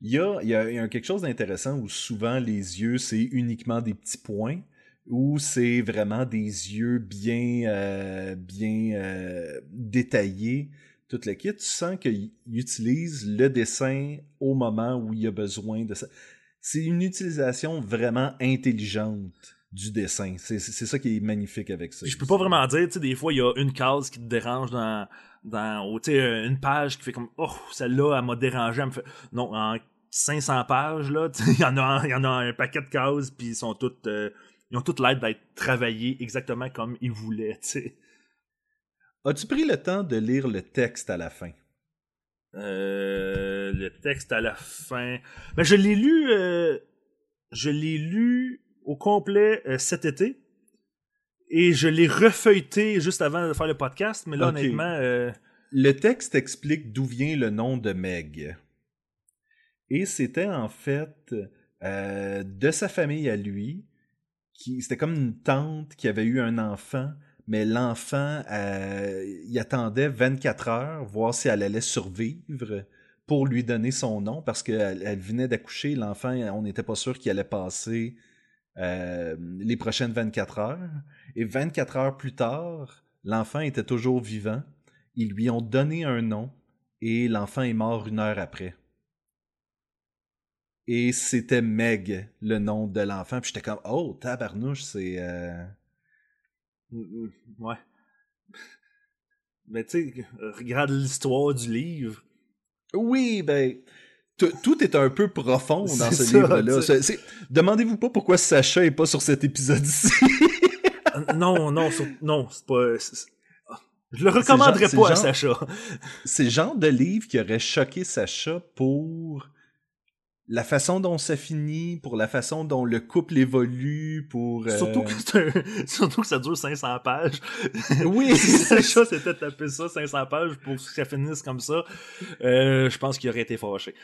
Il y a, y a- quelque chose d'intéressant où souvent les yeux, c'est uniquement des petits points, ou c'est vraiment des yeux bien, euh, bien euh, détaillés. Tout le kit, tu sens qu'il utilise le dessin au moment où il a besoin de ça. C'est une utilisation vraiment intelligente du dessin. C'est ça qui est magnifique avec ça. Je peux pas vraiment dire, tu sais, des fois, il y a une case qui te dérange dans, dans sais, une page qui fait comme, oh, celle-là, elle m'a dérangé, elle me fait, non, 500 pages, là, il y en a, y en a un paquet de cases, puis ils sont toutes, euh, ils ont toutes l'air d'être travaillées exactement comme ils voulaient, tu. As-tu pris le temps de lire le texte à la fin? Euh, le texte à la fin. Ben, je l'ai lu, euh, je l'ai lu au complet euh, cet été. Et je l'ai refeuilleté juste avant de faire le podcast, mais là, honnêtement, Le texte explique d'où vient le nom de Meg. Et c'était en fait euh, de sa famille à lui. C'était comme une tante qui avait eu un enfant, mais l'enfant, euh, il attendait 24 heures, voir si elle allait survivre pour lui donner son nom, parce qu'elle elle venait d'accoucher, l'enfant, on n'était pas sûr qu'il allait passer euh, les prochaines 24 heures. Et 24 heures plus tard, l'enfant était toujours vivant. Ils lui ont donné un nom et l'enfant est mort une heure après. Et c'était Meg, le nom de l'enfant. Puis j'étais comme, oh, tabarnouche, c'est... euh, mm, mm, ouais. Mais tu sais, regarde l'histoire du livre. Oui, ben... Tout est un peu profond dans ce livre-là. Demandez-vous pas pourquoi Sacha est pas sur cet épisode-ci. Euh, non, non, sur- non, c'est pas. Je le recommanderais pas à Sacha. c'est le genre de livre qui aurait choqué Sacha pour la façon dont ça finit, pour la façon dont le couple évolue, pour... euh, Surtout, que un- Surtout que ça dure 500 pages. Oui, si le chat s'était tapé ça, 500 pages, pour que ça finisse comme ça, euh, je pense qu'il aurait été fâché.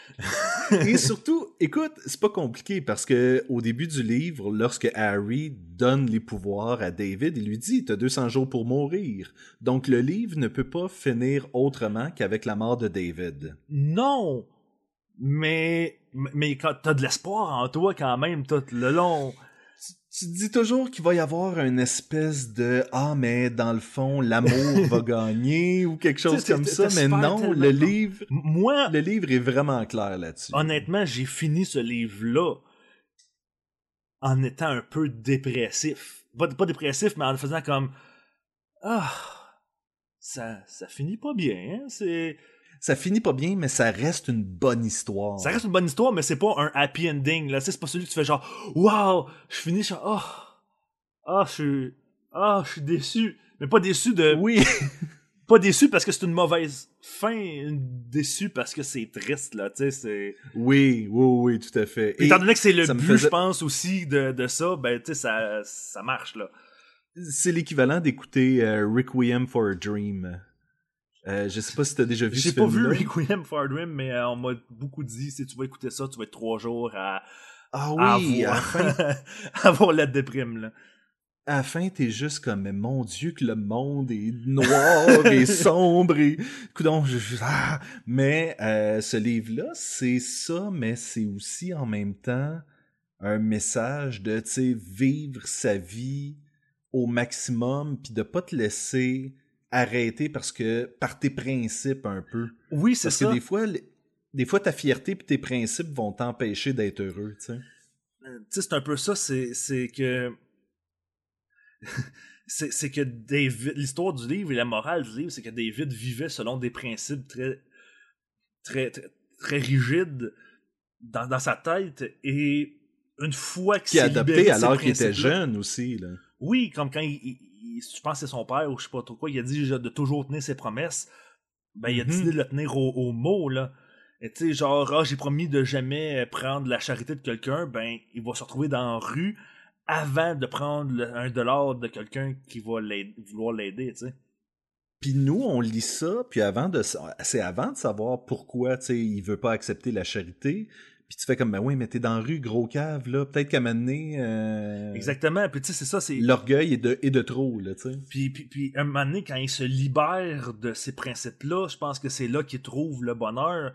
Et surtout, écoute, c'est pas compliqué parce que au début du livre, lorsque Harry donne les pouvoirs à David, il lui dit "T'as 200 jours pour mourir." Donc le livre ne peut pas finir autrement qu'avec la mort de David. Non! Mais, mais quand t'as de l'espoir en toi quand même tout le long. Tu te dis toujours qu'il va y avoir une espèce de ah mais dans le fond l'amour va gagner ou quelque chose comme ça, mais non, le livre, Moi, le livre est vraiment clair là-dessus. honnêtement, j'ai fini ce livre-là en étant un peu dépressif. Pas, pas dépressif, mais en faisant comme Ah, ça, ça finit pas bien, hein? C'est. Ça finit pas bien, mais ça reste une bonne histoire. Ça reste une bonne histoire, mais c'est pas un happy ending. Là, c'est pas celui que tu fais genre, waouh, je finis genre, oh, ah, je suis, ah, je suis déçu. Mais pas déçu de, Oui. pas déçu parce que c'est une mauvaise fin, déçu parce que c'est triste là. Tu sais, c'est. Oui, oui, oui, tout à fait. Et étant donné que c'est le but, faisait- je pense aussi de, de ça, ben tu sais, ça, ça marche là. c'est l'équivalent d'écouter euh, Requiem for a Dream. Euh, je sais pas si t'as déjà vu J'ai pas vu film-là. Requiem for a Dream, mais euh, on m'a beaucoup dit si tu vas écouter ça, tu vas être trois jours à, Ah à oui, à la avoir, fin, à avoir la déprime là. à la fin, t'es juste comme, mais mon Dieu, que le monde est noir et sombre et... Je- ah! Mais euh, ce livre-là, c'est ça, mais c'est aussi en même temps un message de, tu sais, vivre sa vie au maximum, puis de pas te laisser arrêter parce que par tes principes un peu. Oui, c'est Parce ça. que des fois, les- des fois, ta fierté et tes principes vont t'empêcher d'être heureux, tu sais. Euh, c'est un peu ça, c'est, que. c'est, que David. L'histoire du livre et la morale du livre, c'est que David vivait selon des principes très. très, très, très rigides dans, dans sa tête. Et une fois qu'il s'est ces alors qu'il était jeune aussi, là. Oui, comme quand il- je pense que c'est son père ou je sais pas trop quoi, il a dit de toujours tenir ses promesses. Ben, il a Mhm. décidé de le tenir au, au mot, là. Et tu sais, genre, ah, j'ai promis de jamais prendre la charité de quelqu'un, ben, il va se retrouver dans la rue avant de prendre le- un dollar de quelqu'un qui va vouloir l'aider, tu sais. Puis nous, on lit ça, puis avant de, c'est avant de savoir pourquoi, tu sais, il veut pas accepter la charité. Puis tu fais comme, ben oui, mais t'es dans la rue, gros cave, là. Peut-être qu'à un moment donné, euh, Exactement, puis tu sais, c'est ça, c'est... l'orgueil est de, est de trop, là, tu sais. Puis, puis, puis, un moment donné, quand il se libère de ces principes-là, je pense que c'est là qu'il trouve le bonheur,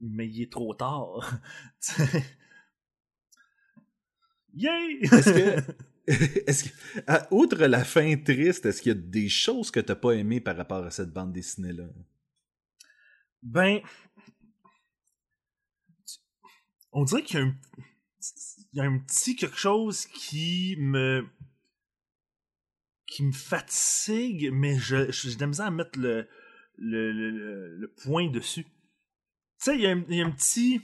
mais il est trop tard. Yay! Est-ce que, est-ce que, à- outre la fin triste, est-ce qu'il y a des choses que t'as pas aimées par rapport à cette bande dessinée-là? Ben, on dirait qu'il y a un, petit quelque chose qui me, qui me fatigue, mais je, j'ai de la misère à mettre le, le, le, le- point dessus. Tu sais, il y, a un- il y a un petit,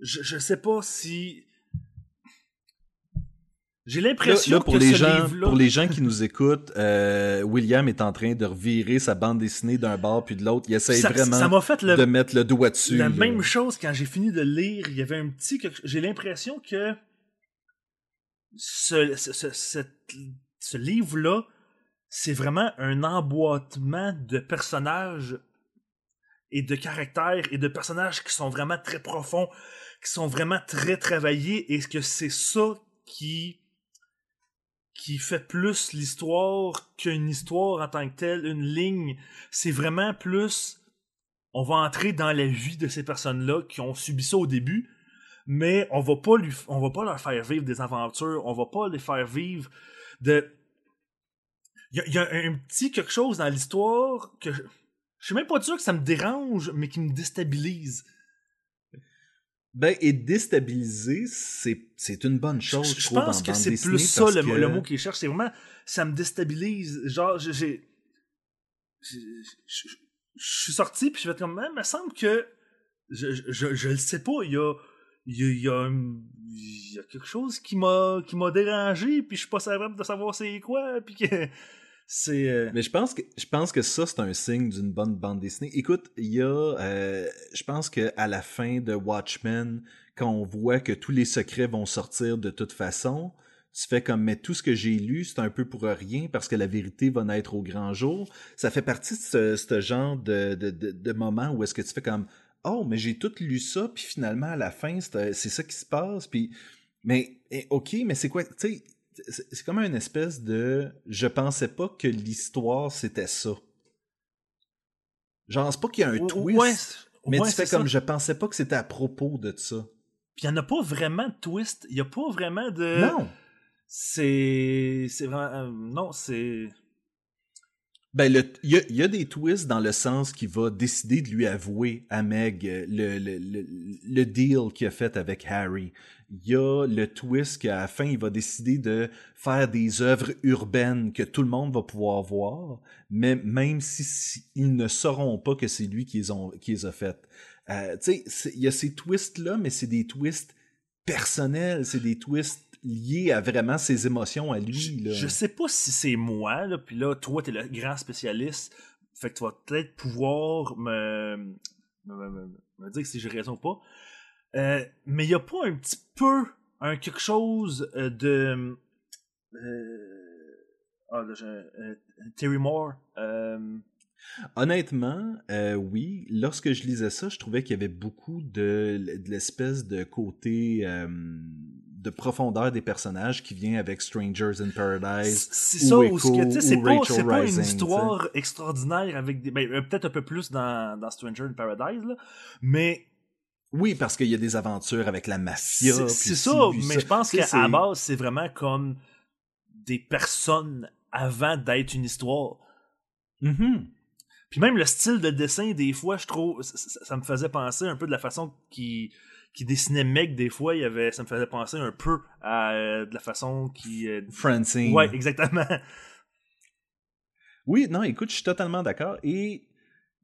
je, je sais pas si, j'ai l'impression là, pour, que les ce gens, livre-là, pour les gens qui nous écoutent, euh, William est en train de revirer sa bande dessinée d'un bord puis de l'autre. Il essaie ça, vraiment ça m'a fait le, de mettre le doigt dessus. La là. même chose quand j'ai fini de lire, il y avait un petit. J'ai l'impression que ce, ce, ce, cette- ce livre-là, c'est vraiment un emboîtement de personnages et de caractères et de personnages qui sont vraiment très profonds, qui sont vraiment très travaillés, et que c'est ça qui qui fait plus l'histoire qu'une histoire en tant que telle, une ligne. C'est vraiment plus on va entrer dans la vie de ces personnes-là qui ont subi ça au début, mais on va pas on va pas leur faire vivre des aventures, on va pas les faire vivre de. Il y a, un petit quelque chose dans l'histoire que je, je suis même pas sûr que ça me dérange, mais qui me déstabilise. Ben, et déstabiliser, c'est, c'est une bonne chose, je, je, trouve, pense en que c'est plus ça le, que- le mot qu'il cherche. C'est vraiment, ça me déstabilise. Genre, j'ai, je suis sorti puis je vais être comme, il me semble que je, je, je, le sais pas. Il y a, il y a, il y a, il y a quelque chose qui m'a, qui m'a dérangé puis je suis pas capable de savoir c'est quoi puis que euh, Mais je pense que je pense que ça c'est un signe d'une bonne bande dessinée. Écoute, il y a, euh, je pense que à la fin de Watchmen, quand on voit que tous les secrets vont sortir de toute façon, tu fais comme, mais tout ce que j'ai lu, c'est un peu pour rien parce que la vérité va naître au grand jour. Ça fait partie de ce, genre de, de, de, moment où est-ce que tu fais comme, oh, mais j'ai tout lu ça, puis finalement, à la fin, c'est ça qui se passe, puis, mais, eh, ok, mais c'est quoi, tu sais, c'est comme une espèce de, je pensais pas que l'histoire c'était ça. Genre, c'est pas qu'il y a un twist, mais tu fais comme, je pensais pas que c'était à propos de ça. Puis il n'y en a pas vraiment de twist, il y a pas vraiment de... Non! c'est c'est vraiment euh, non c'est ben, il y, y a, des twists dans le sens qu'il va décider de lui avouer à Meg euh, le, le, le, le deal qu'il a fait avec Harry. Il y a le twist qu'à la fin, il va décider de faire des œuvres urbaines que tout le monde va pouvoir voir, mais même si, ils ne sauront pas que c'est lui qui les, ont, qui les a faites. Euh, tu sais, il y a ces twists-là, mais c'est des twists personnels, c'est des twists lié à vraiment ses émotions à lui. Je, sais pas si c'est moi, là, puis là, toi, t'es le grand spécialiste, fait que tu vas peut-être pouvoir me, me, dire si j'ai raison ou pas. Euh, mais il y a pas un petit peu un quelque chose euh, de... Euh, ah, là, Terry Moore. Honnêtement, oui. Lorsque je lisais ça, je trouvais qu'il y avait beaucoup de, de l'espèce de côté de profondeur des personnages qui vient avec Strangers in Paradise. C'est ça, ou c'est pas, c'est pas une histoire extraordinaire avec des, ben, euh, peut-être un peu plus dans, dans Stranger in Paradise, là, mais oui, parce qu'il y a des aventures avec la mafia. C'est ça, mais je pense qu'à base, c'est vraiment comme des personnes avant d'être une histoire. Mm-hmm. Puis même le style de dessin, des fois, je trouve, ça, me faisait penser un peu de la façon qui qui dessinait Meg des fois, il y avait, ça me faisait penser un peu à euh, de la façon qui. Euh, Francine. Ouais, exactement. Oui, non, écoute, je suis totalement d'accord. Et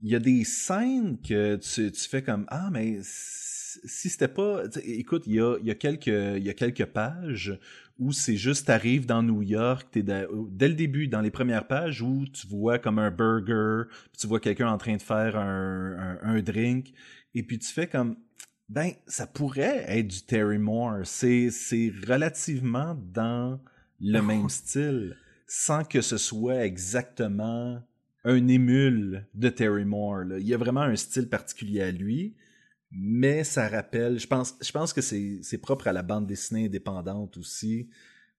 il y a des scènes que tu, tu fais comme Ah, mais si c'était pas. Écoute, il y a, il y, a quelques, il y a quelques pages où c'est juste, t'arrives dans New York, t'es dès le début, dans les premières pages, où tu vois comme un burger, puis tu vois quelqu'un en train de faire un, un, un drink, et puis tu fais comme ben, ça pourrait être du Terry Moore. C'est, c'est relativement dans le même style, sans que ce soit exactement un émule de Terry Moore. Là. Il y a vraiment un style particulier à lui, mais ça rappelle, je pense, je pense que c'est, c'est propre à la bande dessinée indépendante aussi,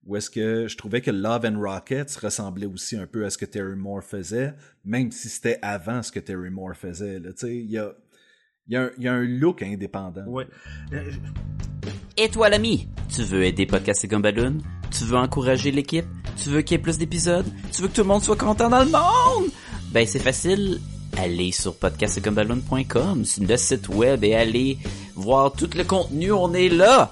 où est-ce que je trouvais que Love and Rockets ressemblait aussi un peu à ce que Terry Moore faisait, même si c'était avant ce que Terry Moore faisait. Là. Il y a, il y, a un, look indépendant. Ouais. Euh, Et toi, l'ami, tu veux aider Podcast et Gumballoon? Tu veux encourager l'équipe? Tu veux qu'il y ait plus d'épisodes? Tu veux que tout le monde soit content dans le monde? Ben, c'est facile. Allez sur podcastgumballoon.com, sur le site web et allez voir tout le contenu. On est là!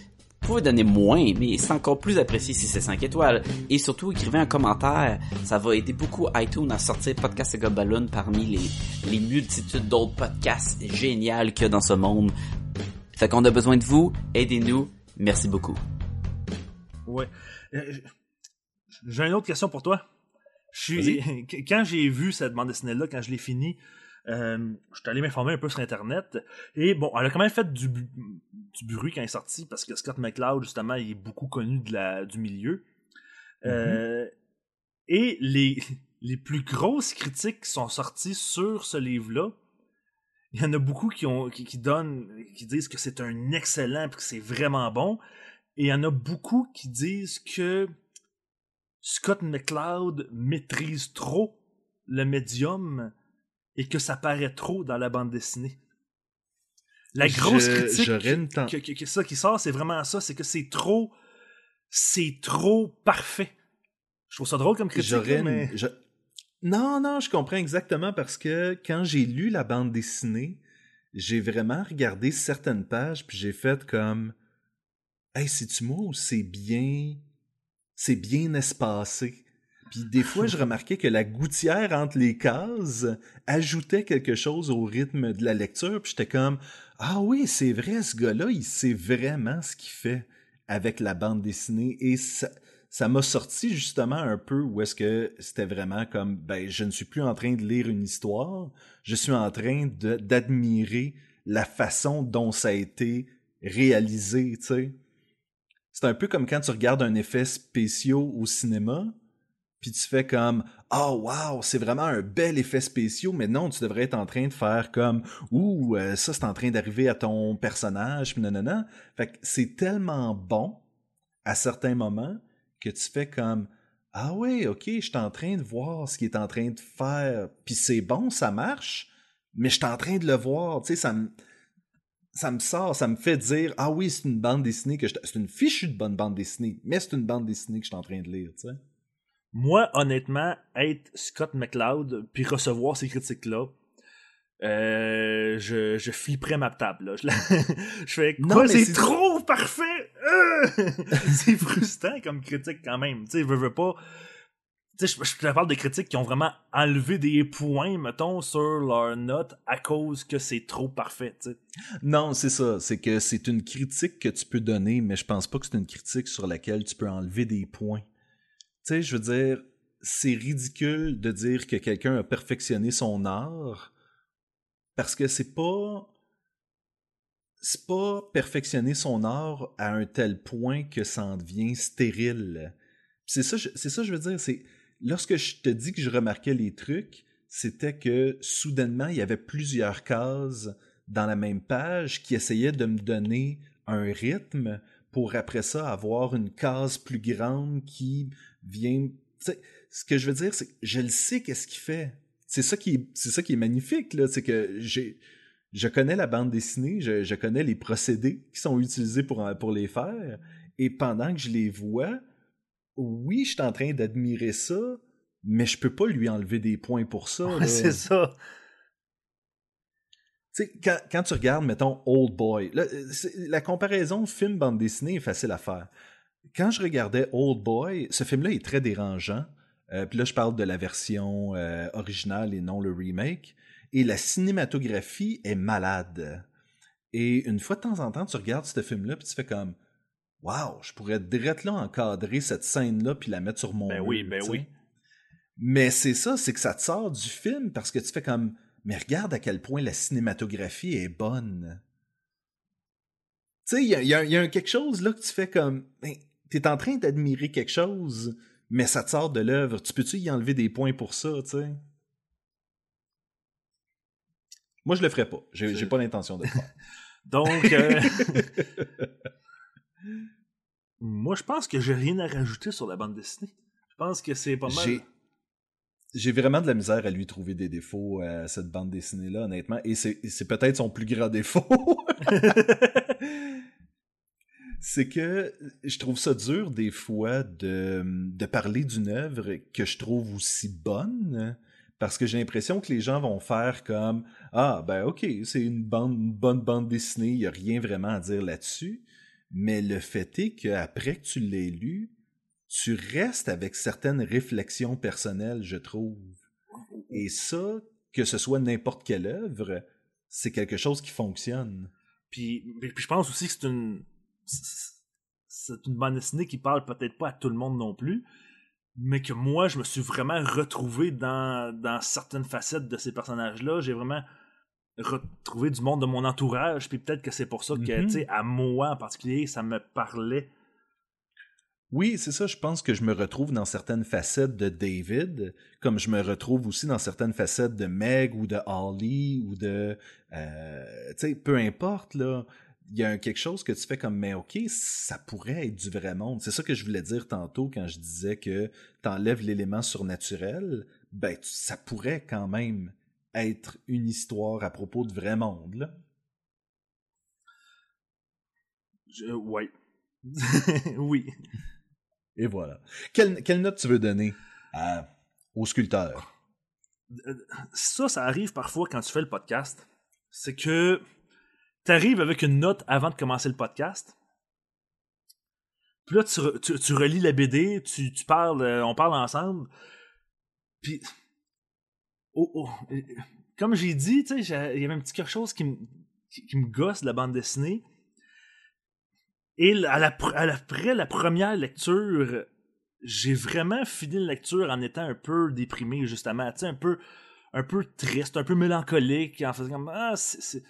vous pouvez donner moins, mais c'est encore plus apprécié si c'est 5 étoiles. Et surtout, écrivez un commentaire. Ça va aider beaucoup iTunes à sortir Podcast et Balloon parmi les, les multitudes d'autres podcasts géniaux qu'il y a dans ce monde. Fait qu'on a besoin de vous. Aidez-nous. Merci beaucoup. Ouais. Euh, j'ai une autre question pour toi. quand j'ai vu cette bande dessinée-là, quand je l'ai finie, euh, je suis allé m'informer un peu sur Internet. Et bon, elle a quand même fait du, du bruit quand elle est sortie, parce que Scott McCloud, justement, il est beaucoup connu de la, du milieu. Euh, mm-hmm. et les, les plus grosses critiques qui sont sorties sur ce livre-là, il y en a beaucoup qui, ont, qui, qui donnent, qui disent que c'est un excellent, que c'est vraiment bon. Et il y en a beaucoup qui disent que Scott McCloud maîtrise trop le médium et que ça paraît trop dans la bande dessinée. La grosse critique que, ça qui sort, c'est vraiment ça, c'est que c'est trop, c'est trop parfait. Je trouve ça drôle comme critique, mais... Non, non, je comprends exactement parce que quand j'ai lu la bande dessinée, j'ai vraiment regardé certaines pages puis j'ai fait comme, hey, c'est-tu moi ou c'est bien, c'est bien espacé? Puis des fois, je remarquais que la gouttière entre les cases ajoutait quelque chose au rythme de la lecture. Puis j'étais comme, ah oui, c'est vrai, ce gars-là, il sait vraiment ce qu'il fait avec la bande dessinée. Et ça, m'a sorti justement un peu où est-ce que c'était vraiment comme, ben, je ne suis plus en train de lire une histoire, je suis en train d'admirer la façon dont ça a été réalisé. C'est un peu comme quand tu regardes un effet spécial au cinéma, puis tu fais comme oh wow c'est vraiment un bel effet spécial mais non tu devrais être en train de faire comme ouh euh, ça c'est en train d'arriver à ton personnage puis non non non fait que c'est tellement bon à certains moments que tu fais comme ah oui ok je suis en train de voir ce qu'il est en train de faire puis c'est bon ça marche mais je suis en train de le voir. Tu sais ça me ça me sort, ça me fait dire ah oui, c'est une bande dessinée que je c'est une fichue de bonne bande dessinée, mais c'est une bande dessinée que je suis en train de lire, tu sais. Moi, honnêtement, être Scott McCloud puis recevoir ces critiques-là, euh, je, je flipperais ma table. Je, je fais quoi, c'est trop parfait! Euh! c'est frustrant comme critique quand même. Tu sais, je veux pas. Tu sais, je, parle de critiques qui ont vraiment enlevé des points, mettons, sur leur note à cause que c'est trop parfait. Tu sais. Non, c'est ça. C'est que c'est une critique que tu peux donner, mais je pense pas que c'est une critique sur laquelle tu peux enlever des points. Tu sais, je veux dire, c'est ridicule de dire que quelqu'un a perfectionné son art parce que c'est pas. C'est pas perfectionner son art à un tel point que ça en devient stérile. C'est ça, je veux dire. Lorsque je te dis que je remarquais les trucs, c'était que soudainement il y avait plusieurs cases dans la même page qui essayaient de me donner un rythme pour après ça avoir une case plus grande qui vient. ce que je veux dire, c'est que je le sais qu'est-ce qu'il fait. C'est ça qui est, c'est ça qui est magnifique là, c'est que j'ai, je connais la bande dessinée, je, je, connais les procédés qui sont utilisés pour pour les faire, et pendant que je les vois, oui, je suis en train d'admirer ça, mais je peux pas lui enlever des points pour ça. c'est ça. Tu sais, quand, quand, tu regardes, mettons, Old Boy, la comparaison film-bande dessinée est facile à faire quand je regardais Old Boy, ce film-là est très dérangeant. Euh, puis là, je parle de la version euh, originale et non le remake. Et la cinématographie est malade. Et une fois de temps en temps, tu regardes ce film-là, puis tu fais comme Waouh, je pourrais direct là encadrer cette scène-là, puis la mettre sur mon. Ben oui, ben oui. Mais c'est ça, c'est que ça te sort du film parce que tu fais comme Mais regarde à quel point la cinématographie est bonne. Tu sais, il y a, y a, quelque chose là que tu fais comme. Ben, tu es en train d'admirer quelque chose, mais ça te sort de l'œuvre. Tu peux-tu y enlever des points pour ça, tu sais? Moi, je le ferais pas. J'ai pas l'intention de le faire. Donc, euh, moi, je pense que j'ai rien à rajouter sur la bande dessinée. Je pense que c'est pas mal. J'ai vraiment de la misère à lui trouver des défauts à cette bande dessinée-là, honnêtement. Et c'est peut-être son plus grand défaut. c'est que je trouve ça dur des fois de, de parler d'une œuvre que je trouve aussi bonne parce que j'ai l'impression que les gens vont faire comme ah ben ok c'est une bande bonne bande dessinée il y a rien vraiment à dire là-dessus mais le fait est qu'après que tu l'aies lu tu restes avec certaines réflexions personnelles je trouve et ça que ce soit n'importe quelle œuvre c'est quelque chose qui fonctionne puis, puis je pense aussi que c'est une c'est une bande dessinée qui parle peut-être pas à tout le monde non plus, mais que moi, je me suis vraiment retrouvé dans, dans certaines facettes de ces personnages-là. J'ai vraiment retrouvé du monde de mon entourage, puis peut-être que c'est pour ça que, mm-hmm. tu sais, à moi en particulier, ça me parlait. Oui, c'est ça. Je pense que je me retrouve dans certaines facettes de David, comme je me retrouve aussi dans certaines facettes de Meg ou de Holly ou de, euh, tu sais, peu importe là il y a quelque chose que tu fais comme, mais ok, ça pourrait être du vrai monde. C'est ça que je voulais dire tantôt quand je disais que t'enlèves l'élément surnaturel, ben, ça pourrait quand même être une histoire à propos de vrai monde, là. Oui. Et voilà. Quelle, quelle, note tu veux donner au sculpteur? Ça, ça arrive parfois quand tu fais le podcast. C'est que tu arrives avec une note avant de commencer le podcast. Puis là, tu, tu, relis la BD, tu, tu parles, euh, on parle ensemble. Puis, oh, oh, comme j'ai dit, il y avait un petit quelque chose qui me, qui, me gosse de la bande dessinée. Et à la, après la première lecture, j'ai vraiment fini la lecture en étant un peu déprimé, justement. un peu, un peu triste, un peu mélancolique, en faisant comme Ah, c'est.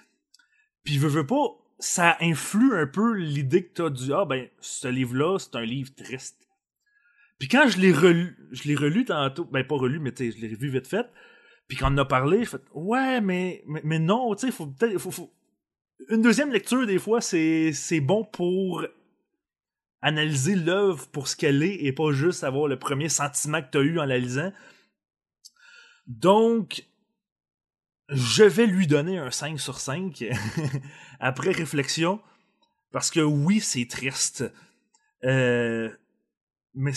Puis, veux, veux pas, ça influe un peu l'idée que t'as du Ah, ben, ce livre-là, c'est un livre triste. Puis quand je l'ai relu, je l'ai relu tantôt, ben pas relu, mais je l'ai revu vite fait. Puis quand on a parlé, je fais Ouais, mais, mais, non, tu sais, faut peut-être. Faut, Une deuxième lecture, des fois, c'est bon pour analyser l'œuvre pour ce qu'elle est et pas juste avoir le premier sentiment que tu as eu en la lisant. Donc, je vais lui donner un 5 sur 5 après réflexion. Parce que oui, c'est triste. Euh, mais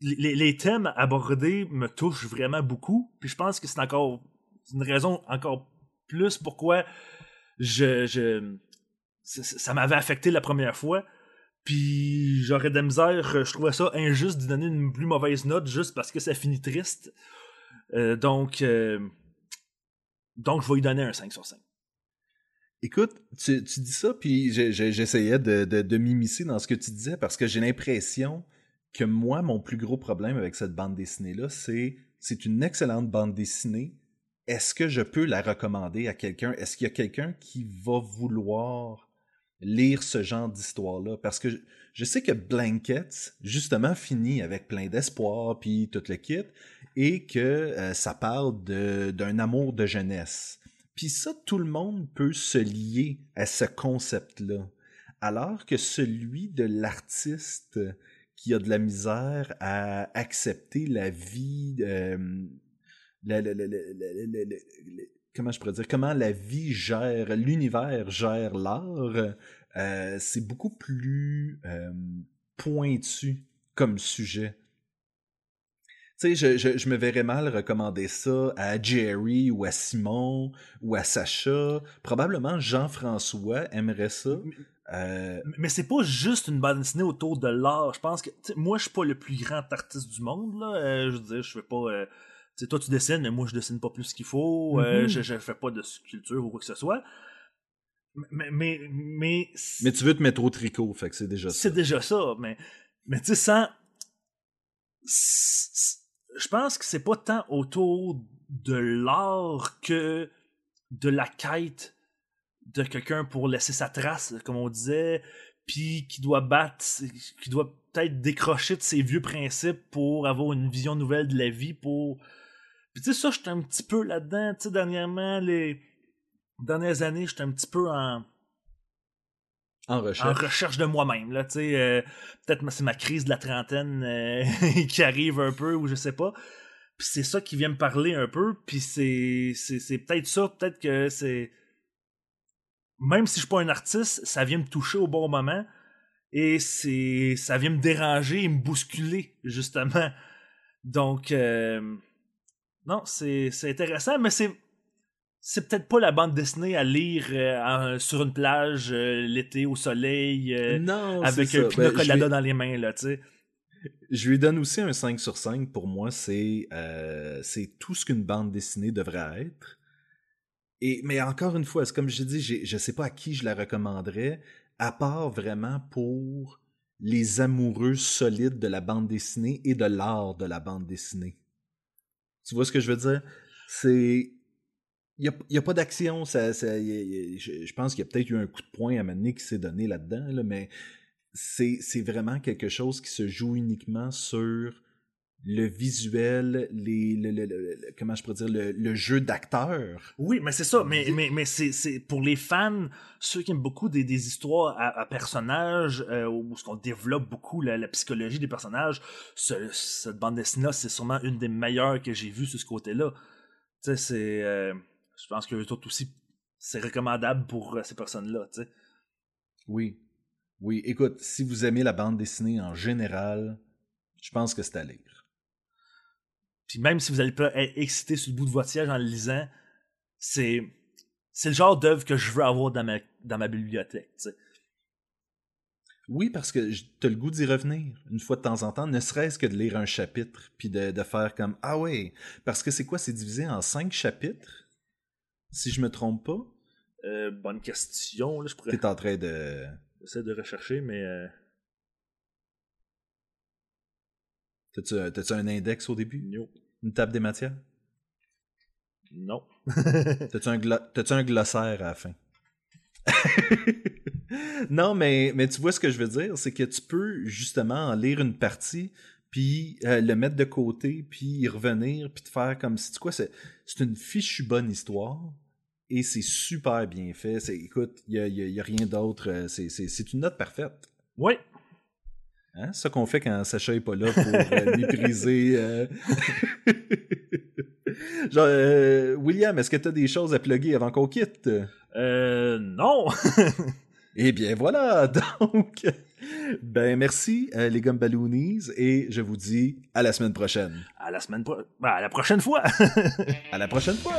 les, thèmes abordés me touchent vraiment beaucoup. Puis je pense que c'est encore une raison encore plus pourquoi je, je ça m'avait affecté la première fois. Puis j'aurais de la je trouvais ça injuste de donner une plus mauvaise note juste parce que ça finit triste. Euh, donc, euh, donc je vais lui donner un 5 sur 5. Écoute, tu, dis ça, puis j'essayais de, de, m'immiscer dans ce que tu disais parce que j'ai l'impression que moi, mon plus gros problème avec cette bande dessinée-là, c'est c'est une excellente bande dessinée. Est-ce que je peux la recommander à quelqu'un? Est-ce qu'il y a quelqu'un qui va vouloir lire ce genre d'histoire-là? Parce que je, sais que Blankets, justement, finit avec plein d'espoir, puis tout le kit, et que euh, ça parle d'un amour de jeunesse. Puis ça, tout le monde peut se lier à ce concept-là. Alors que celui de l'artiste qui a de la misère à accepter la vie, comment je pourrais dire, comment la vie gère, l'univers gère l'art, euh, c'est beaucoup plus pointu comme sujet. Tu sais, je, je, me verrais mal recommander ça à Jerry ou à Simon ou à Sacha. Probablement Jean-François aimerait ça. Euh, mais c'est pas juste une bande dessinée autour de l'art. Je pense que moi, je suis pas le plus grand artiste du monde. Là. Euh, je veux dire, je fais pas. Euh, toi, tu dessines, mais moi, je dessine pas plus qu'il faut. Mm-hmm. je, je fais pas de sculpture ou quoi que ce soit. Mais, mais, mais, mais tu veux te mettre au tricot, fait que c'est déjà ça. C'est déjà ça, mais, mais tu sais, sans. Je pense que c'est pas tant autour de l'art que de la quête de quelqu'un pour laisser sa trace, comme on disait, puis qui doit battre, qui doit peut-être décrocher de ses vieux principes pour avoir une vision nouvelle de la vie, pour... Puis tu sais, ça, j'étais un petit peu là-dedans, tu sais, dernièrement, les dernières années, j'étais un petit peu en... En recherche. En recherche de moi-même, là, tu sais. Euh, peut-être c'est ma crise de la trentaine euh, qui arrive un peu, ou je sais pas. Puis c'est ça qui vient me parler un peu, puis c'est, c'est peut-être ça, peut-être que c'est même si je suis pas un artiste, ça vient me toucher au bon moment et c'est ça vient me déranger et me bousculer justement. Donc euh, non, c'est intéressant, mais c'est c'est peut-être pas la bande dessinée à lire euh, sur une plage euh, l'été au soleil avec un pina ben, dans les mains là, tu sais. Je lui donne aussi un 5 sur 5. Pour moi, c'est c'est tout ce qu'une bande dessinée devrait être mais encore une fois, c'est comme je dis, je ne sais pas à qui je la recommanderais, à part vraiment pour les amoureux solides de la bande dessinée et de l'art de la bande dessinée. Tu vois ce que je veux dire? C'est. Il n'y a, pas d'action. Ça, je, pense qu'il y a peut-être eu un coup de poing à mener qui s'est donné là-dedans, mais c'est vraiment quelque chose qui se joue uniquement sur le visuel, les, le, le- comment je pourrais dire, le, jeu d'acteur. Oui, mais c'est ça. Mais, mais, mais c'est, c'est pour les fans, ceux qui aiment beaucoup des, des histoires à, à personnages, euh, où ce qu'on développe beaucoup la, la psychologie des personnages, ce- cette bande dessinée-là, c'est sûrement une des meilleures que j'ai vues sur ce côté-là. Tu sais, c'est... euh, je pense que autres aussi, c'est recommandable pour euh, ces personnes-là, tu sais. Oui. Oui, écoute, si vous aimez la bande dessinée en général, je pense que c'est à lire. Puis même si vous allez pas être excité sur le bout de votre siège en le lisant, c'est... C'est le genre d'œuvre que je veux avoir dans ma, dans ma bibliothèque. Oui, parce que tu as le goût d'y revenir une fois de temps en temps, ne serait-ce que de lire un chapitre, puis de, de faire comme Ah ouais, parce que c'est quoi, c'est divisé en cinq chapitres, si je me trompe pas. Euh, bonne question, là, je pourrais T'es en train de. essayer de rechercher, mais... euh, T'as-tu t'as-tu un index au début? no. Une table des matières? Non. T'as-tu un, glo- t'as-tu un glossaire à la fin? non, mais, mais tu vois ce que je veux dire, c'est que tu peux justement en lire une partie, puis euh, le mettre de côté, puis y revenir, puis te faire comme si tu quoi, c'est, une fichue bonne histoire, et c'est super bien fait. C'est, écoute, il y a, y a- y a rien d'autre, euh, c'est une note parfaite. Oui. Hein? C'est ça qu'on fait quand Sacha est pas là pour euh, mépriser. euh. Genre, euh, William, est-ce que tu as des choses à plugger avant qu'on quitte? Euh, non. Eh bien voilà, donc, ben merci euh, les Gumballoonies et je vous dis à la semaine prochaine. à la semaine pro... ben, à la prochaine fois. À la prochaine fois!